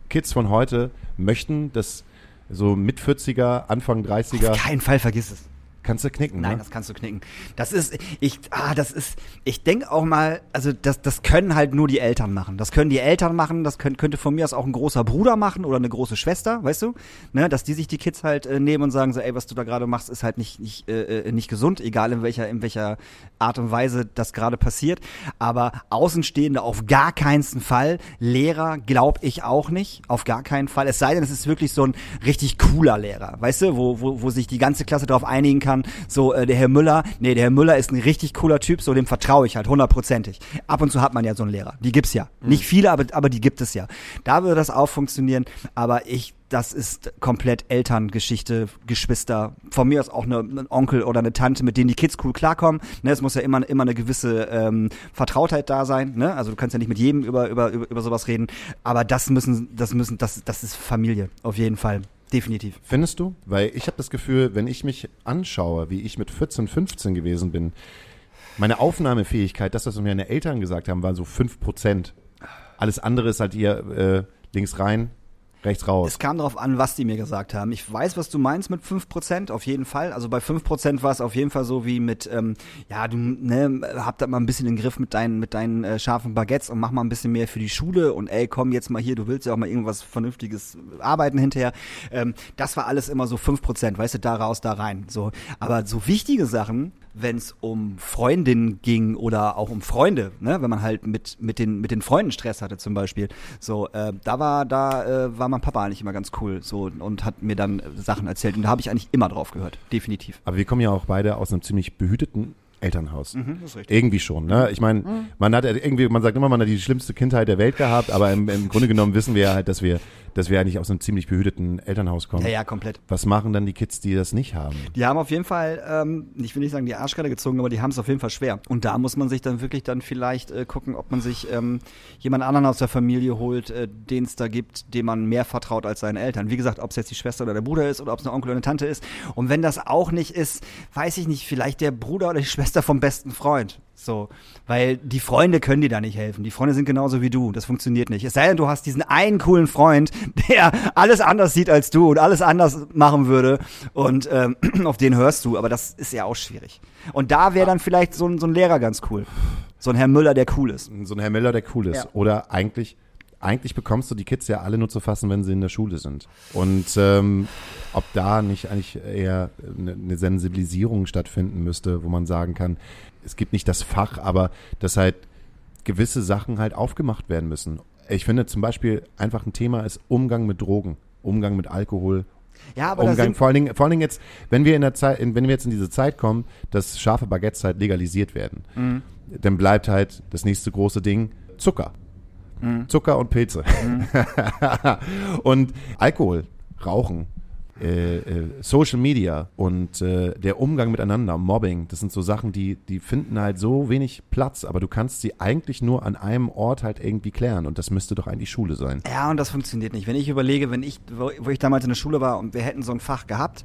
Kids von heute möchten, dass so mit 40er, Anfang 30er, Auf keinen Fall vergiss es. Kannst du knicken, Nein, ne? das kannst du knicken. Das ist, ich, ah, das ist, ich denke auch mal, also das, das können halt nur die Eltern machen. Das können die Eltern machen, das können, könnte von mir aus auch ein großer Bruder machen oder eine große Schwester, weißt du? Ne, dass die sich die Kids halt äh, nehmen und sagen so, ey, was du da gerade machst, ist halt nicht, nicht, äh, äh, nicht gesund, egal in welcher, in welcher Art und Weise das gerade passiert. Aber Außenstehende auf gar keinen Fall. Lehrer glaube ich auch nicht, auf gar keinen Fall. Es sei denn, es ist wirklich so ein richtig cooler Lehrer, weißt du, wo, wo, wo sich die ganze Klasse darauf einigen kann, so äh, der Herr Müller, nee, der Herr Müller ist ein richtig cooler Typ, so dem vertraue ich halt hundertprozentig. Ab und zu hat man ja so einen Lehrer, die gibt's ja. Nicht viele, aber, aber die gibt es ja. Da würde das auch funktionieren, aber ich das ist komplett Elterngeschichte, Geschwister, von mir aus auch eine, ein Onkel oder eine Tante, mit denen die Kids cool klarkommen. Ne, es muss ja immer, immer eine gewisse ähm, Vertrautheit da sein. Ne? Also du kannst ja nicht mit jedem über, über, über, über sowas reden. Aber das müssen, das müssen, das, das ist Familie, auf jeden Fall. Definitiv. Findest du? Weil ich habe das Gefühl, wenn ich mich anschaue, wie ich mit 14, 15 gewesen bin, meine Aufnahmefähigkeit, das, was mir meine Eltern gesagt haben, war so 5%. Alles andere ist halt hier äh, links rein, rechts raus. Es kam darauf an, was die mir gesagt haben. Ich weiß, was du meinst mit 5%, auf jeden Fall. Also bei 5% war es auf jeden Fall so wie mit, ähm, ja, du ne, hab da mal ein bisschen den Griff mit deinen, mit deinen äh, scharfen Baguettes und mach mal ein bisschen mehr für die Schule und ey, komm jetzt mal hier, du willst ja auch mal irgendwas Vernünftiges arbeiten hinterher. Ähm, das war alles immer so 5%, weißt du, da raus, da rein. So. Aber so wichtige Sachen, wenn es um Freundinnen ging oder auch um Freunde, ne, wenn man halt mit mit den mit den Freunden Stress hatte zum Beispiel, so äh, da war da äh, war mein Papa eigentlich immer ganz cool so und hat mir dann Sachen erzählt. Und da habe ich eigentlich immer drauf gehört, definitiv. Aber wir kommen ja auch beide aus einem ziemlich behüteten Elternhaus. Mhm. Irgendwie schon, ne? Ich meine, man hat irgendwie, man sagt immer, man hat die schlimmste Kindheit der Welt gehabt, aber im, im Grunde genommen wissen wir ja halt, dass wir, dass wir eigentlich aus einem ziemlich behüteten Elternhaus kommen. Ja, ja, komplett. Was machen dann die Kids, die das nicht haben? Die haben auf jeden Fall, ähm, ich will nicht sagen die Arschkarte gezogen, aber die haben es auf jeden Fall schwer. Und da muss man sich dann wirklich dann vielleicht äh, gucken, ob man sich ähm, jemand anderen aus der Familie holt, äh, den es da gibt, dem man mehr vertraut als seinen Eltern. Wie gesagt, ob es jetzt die Schwester oder der Bruder ist oder ob es eine Onkel oder eine Tante ist. Und wenn das auch nicht ist, weiß ich nicht, vielleicht der Bruder oder die Schwester vom besten Freund. So, weil die Freunde können dir da nicht helfen. Die Freunde sind genauso wie du. Das funktioniert nicht. Es sei denn, du hast diesen einen coolen Freund, der alles anders sieht als du und alles anders machen würde. Und ähm, auf den hörst du. Aber das ist ja auch schwierig. Und da wäre dann vielleicht so ein, so ein Lehrer ganz cool. So ein Herr Müller, der cool ist. So ein Herr Miller, der cool ist. Ja. Oder eigentlich, eigentlich bekommst du die Kids ja alle nur zu fassen, wenn sie in der Schule sind. Und ähm, ob da nicht eigentlich eher eine, eine Sensibilisierung stattfinden müsste, wo man sagen kann, es gibt nicht das Fach, aber dass halt gewisse Sachen halt aufgemacht werden müssen. Ich finde zum Beispiel einfach ein Thema ist Umgang mit Drogen, Umgang mit Alkohol, Ja, aber Umgang, vor allen Dingen, vor allen Dingen jetzt, wenn wir in der Zeit, wenn wir jetzt in diese Zeit kommen, dass scharfe Baguettes halt legalisiert werden, Mhm. dann bleibt halt das nächste große Ding Zucker. Mhm. Zucker und Pilze. und Alkohol, Rauchen, äh, äh, Social Media und äh, der Umgang miteinander, Mobbing, das sind so Sachen, die, die finden halt so wenig Platz, aber du kannst sie eigentlich nur an einem Ort halt irgendwie klären und das müsste doch eigentlich Schule sein. Ja, und das funktioniert nicht. Wenn ich überlege, wenn ich, wo, wo ich damals in der Schule war und wir hätten so ein Fach gehabt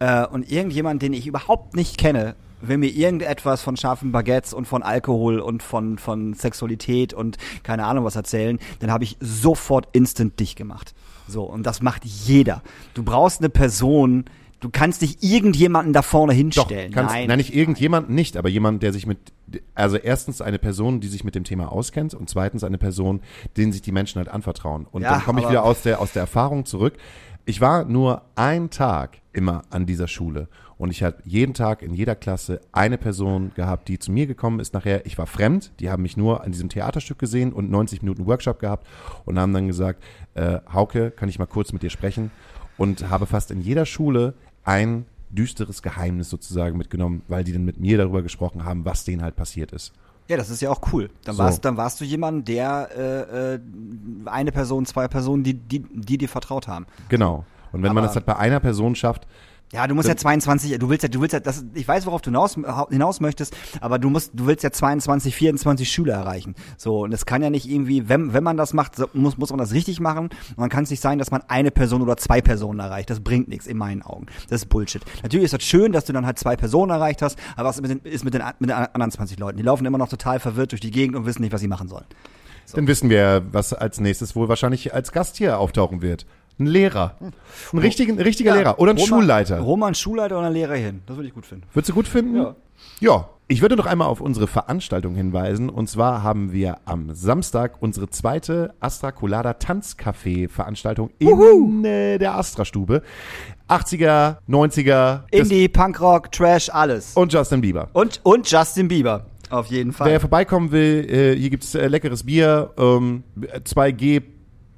äh, und irgendjemand, den ich überhaupt nicht kenne, will mir irgendetwas von scharfen Baguettes und von Alkohol und von, von Sexualität und keine Ahnung was erzählen, dann habe ich sofort instant dich gemacht. So, und das macht jeder. Du brauchst eine Person, du kannst nicht irgendjemanden da vorne hinstellen. Kannst, nein. nein, nicht irgendjemand nicht, aber jemand, der sich mit, also erstens eine Person, die sich mit dem Thema auskennt und zweitens eine Person, denen sich die Menschen halt anvertrauen. Und Ja, dann komme ich wieder aus der, aus der Erfahrung zurück. Ich war nur einen Tag immer an dieser Schule und ich habe jeden Tag in jeder Klasse eine Person gehabt, die zu mir gekommen ist nachher. Ich war fremd, die haben mich nur an diesem Theaterstück gesehen und 90 Minuten Workshop gehabt und haben dann gesagt, äh, Hauke, kann ich mal kurz mit dir sprechen? Und habe fast in jeder Schule ein düsteres Geheimnis sozusagen mitgenommen, weil die dann mit mir darüber gesprochen haben, was denen halt passiert ist. Ja, das ist ja auch cool. Dann, So. warst, dann warst du jemand, der äh, äh, eine Person, zwei Personen, die, die, die dir vertraut haben. Genau. Und wenn man Aber- das halt bei einer Person schafft, Ja, du musst ja 22, du willst ja, du willst ja, das, ich weiß, worauf du hinaus, hinaus möchtest, aber du musst, du willst ja 22, 24 Schüler erreichen. So, und es kann ja nicht irgendwie, wenn, wenn man das macht, so, muss, muss man das richtig machen. Und dann kann es nicht sein, dass man eine Person oder zwei Personen erreicht. Das bringt nichts, in meinen Augen. Das ist Bullshit. Natürlich ist das schön, dass du dann halt zwei Personen erreicht hast, aber was ist mit den, ist mit den, mit den anderen 20 Leuten? Die laufen immer noch total verwirrt durch die Gegend und wissen nicht, was sie machen sollen. dann wissen wir, was als nächstes wohl wahrscheinlich als Gast hier auftauchen wird. Ein Lehrer. Ein, richtigen, ein richtiger Lehrer. Oder ein Roman- Schulleiter. Roman Schulleiter oder ein Lehrer hin. Das würde ich gut finden. Würdest du gut finden? Ja. Ja. Ich würde noch einmal auf unsere Veranstaltung hinweisen. Und zwar haben wir am Samstag unsere zweite Astra Colada Tanzcafé-Veranstaltung in äh, der Astra-Stube. 80er, 90er das- Indie, Punkrock, Trash, alles. und Justin Bieber. Und, und Justin Bieber. Auf jeden Fall. Wer vorbeikommen will, äh, hier gibt's äh, leckeres Bier, ähm, 2G,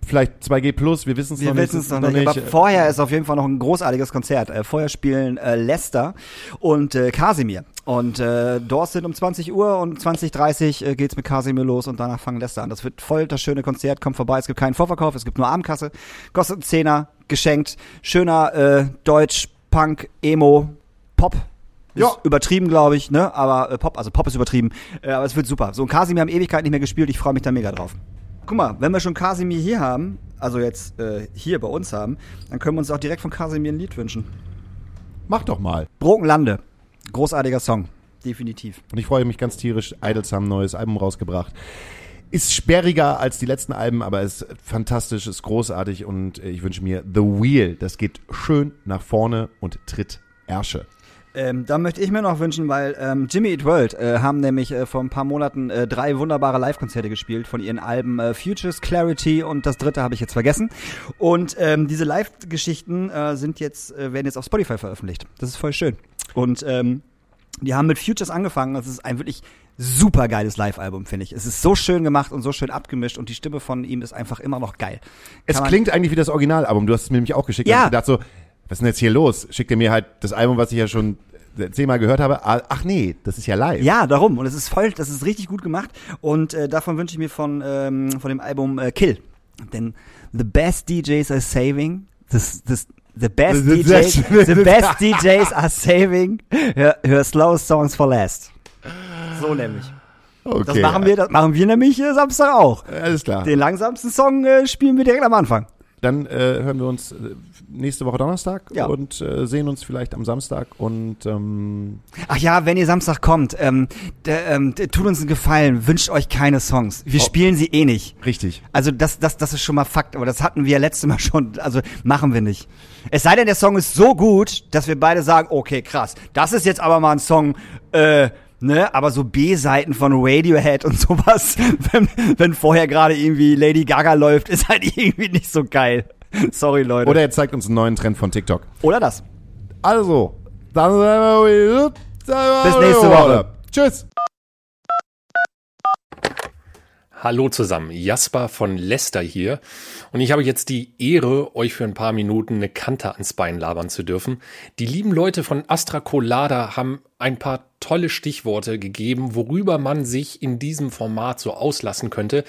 vielleicht 2G Plus, wir wissen es Wir noch nicht. wissen es noch nicht, aber vorher ist auf jeden Fall noch ein großartiges Konzert. Äh, vorher spielen äh, Lester und äh, Kasimir. Und äh, dort sind um 20 Uhr und 20.30 äh, geht's mit Kasimir los und danach fangen Lester an. Das wird voll das schöne Konzert, kommt vorbei. Es gibt keinen Vorverkauf, es gibt nur Abendkasse. Kostet einen Zehner, geschenkt. Schöner äh, Deutsch, Punk, Emo, Pop. Ist Ja. übertrieben, glaube ich, ne? Aber äh, Pop, also Pop ist übertrieben. Äh, aber es wird super. So, und Kasimir haben Ewigkeit nicht mehr gespielt. Ich freue mich da mega drauf. Guck mal, wenn wir schon Kasimir hier haben, also jetzt äh, hier bei uns haben, dann können wir uns auch direkt von Kasimir ein Lied wünschen. Mach doch mal. Brokenlande. Großartiger Song. Definitiv. Und ich freue mich ganz tierisch. Idols haben ein neues Album rausgebracht. Ist sperriger als die letzten Alben, aber ist fantastisch, ist großartig und äh, ich wünsche mir The Wheel. Das geht schön nach vorne und tritt Ärsche. Ähm, da möchte ich mir noch wünschen, weil ähm, Jimmy Eat World äh, haben nämlich äh, vor ein paar Monaten äh, drei wunderbare Live-Konzerte gespielt von ihren Alben äh, Futures, Clarity und das dritte habe ich jetzt vergessen. Und ähm, diese Live-Geschichten äh, sind jetzt äh, werden jetzt auf Spotify veröffentlicht. Das ist voll schön. Und ähm, die haben mit Futures angefangen. Das ist ein wirklich super geiles Live-Album, finde ich. Es ist so schön gemacht und so schön abgemischt und die Stimme von ihm ist einfach immer noch geil. Es Kann man- klingt eigentlich wie das Originalalbum. Du hast es mir nämlich auch geschickt. Ja. Und ich dachte so, was ist denn jetzt hier los? Schickt er mir halt das Album, was ich ja schon zehnmal gehört habe. Ah, Ach nee, das ist ja live. Ja, darum. Und es ist voll, das ist richtig gut gemacht. Und äh, davon wünsche ich mir von, ähm, von dem Album äh, Kill. Denn the best DJs are saving. This, this, the best DJs, the best DJs are saving her, her slow songs for last. So nämlich. okay. Das machen wir, das machen wir nämlich äh, Samstag auch. Alles klar. Den langsamsten Song äh, spielen wir direkt am Anfang. Dann äh, hören wir uns äh, nächste Woche Donnerstag Ja. und äh, sehen uns vielleicht am Samstag. Und ähm, Ach ja, wenn ihr Samstag kommt, ähm, der, ähm, tut uns einen Gefallen, wünscht euch keine Songs. Wir Oh. spielen sie eh nicht. richtig. Also das, das, das ist schon mal Fakt, aber das hatten wir ja letztes Mal schon, also machen wir nicht. Es sei denn, der Song ist so gut, dass wir beide sagen, okay, krass, das ist jetzt aber mal ein Song, äh, ne, aber so B-Seiten von Radiohead und sowas, wenn, wenn vorher gerade irgendwie Lady Gaga läuft, ist halt irgendwie nicht so geil. Sorry, Leute. Oder er zeigt uns einen neuen Trend von TikTok. Oder das. Also, dann Bis nächste Woche. Tschüss. Hallo zusammen, Jasper von Lester hier und ich habe jetzt die Ehre, euch für ein paar Minuten eine Kante ans Bein labern zu dürfen. Die lieben Leute von Astra Colada haben ein paar tolle Stichworte gegeben, worüber man sich in diesem Format so auslassen könnte.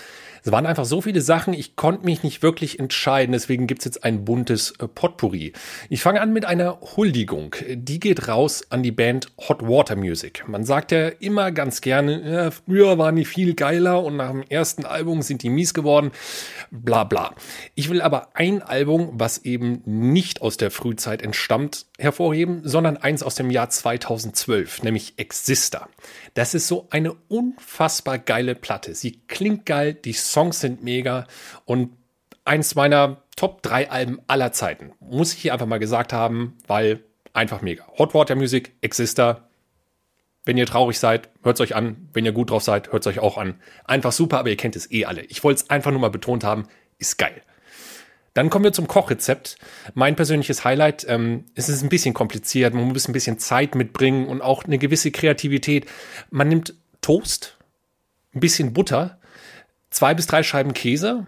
Es waren einfach so viele Sachen, ich konnte mich nicht wirklich entscheiden, deswegen gibt's jetzt ein buntes äh, Potpourri. Ich fange an mit einer Huldigung. Die geht raus an die Band Hot Water Music. Man sagt ja immer ganz gerne, ja, früher waren die viel geiler und nach dem ersten Album sind die mies geworden, bla bla. Ich will aber ein Album, was eben nicht aus der Frühzeit entstammt, hervorheben, sondern eins aus dem Jahr 2012, nämlich Exister. Das ist so eine unfassbar geile Platte. Sie klingt geil, die Songs sind mega und eins meiner Top 3 Alben aller Zeiten. Muss ich hier einfach mal gesagt haben, weil einfach mega. Hot Water Music, Exister. Wenn ihr traurig seid, hört's euch an. Wenn ihr gut drauf seid, hört's euch auch an. Einfach super, aber ihr kennt es eh alle. Ich wollte es einfach nur mal betont haben, ist geil. Dann kommen wir zum Kochrezept. Mein persönliches Highlight, ähm, es ist ein bisschen kompliziert, man muss ein bisschen Zeit mitbringen und auch eine gewisse Kreativität. Man nimmt Toast, ein bisschen Butter, zwei bis drei Scheiben Käse.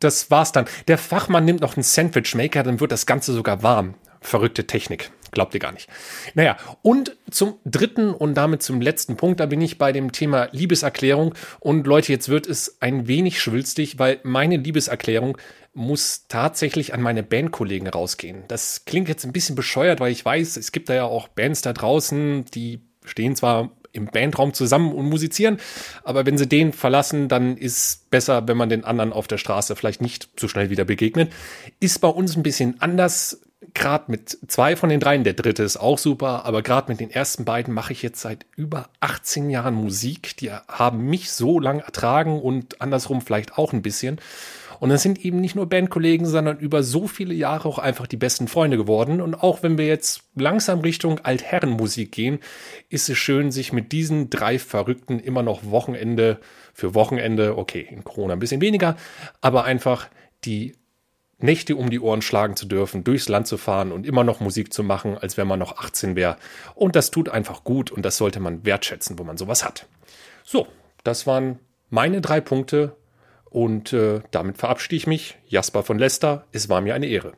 Das war's dann. Der Fachmann nimmt noch einen Sandwichmaker, dann wird das Ganze sogar warm. Verrückte Technik. Glaubt ihr gar nicht. Naja, und zum dritten und damit zum letzten Punkt, da bin ich bei dem Thema Liebeserklärung. Und Leute, jetzt wird es ein wenig schwülstig, weil meine Liebeserklärung muss tatsächlich an meine Bandkollegen rausgehen. Das klingt jetzt ein bisschen bescheuert, weil ich weiß, es gibt da ja auch Bands da draußen, die stehen zwar im Bandraum zusammen und musizieren, aber wenn sie den verlassen, dann ist besser, wenn man den anderen auf der Straße vielleicht nicht so schnell wieder begegnet. Ist bei uns ein bisschen anders. Gerade mit zwei von den dreien, der dritte ist auch super, aber gerade mit den ersten beiden mache ich jetzt seit über 18 Jahren Musik. Die haben mich so lang ertragen und andersrum vielleicht auch ein bisschen. Und das sind eben nicht nur Bandkollegen, sondern über so viele Jahre auch einfach die besten Freunde geworden. Und auch wenn wir jetzt langsam Richtung Altherrenmusik gehen, ist es schön, sich mit diesen drei Verrückten immer noch Wochenende für Wochenende, okay, in Corona ein bisschen weniger, aber einfach die Nächte um die Ohren schlagen zu dürfen, durchs Land zu fahren und immer noch Musik zu machen, als wenn man noch 18 wäre. Und das tut einfach gut und das sollte man wertschätzen, wo man sowas hat. So, das waren meine drei Punkte und äh, damit verabschiede ich mich. Jasper von Lester, es war mir eine Ehre.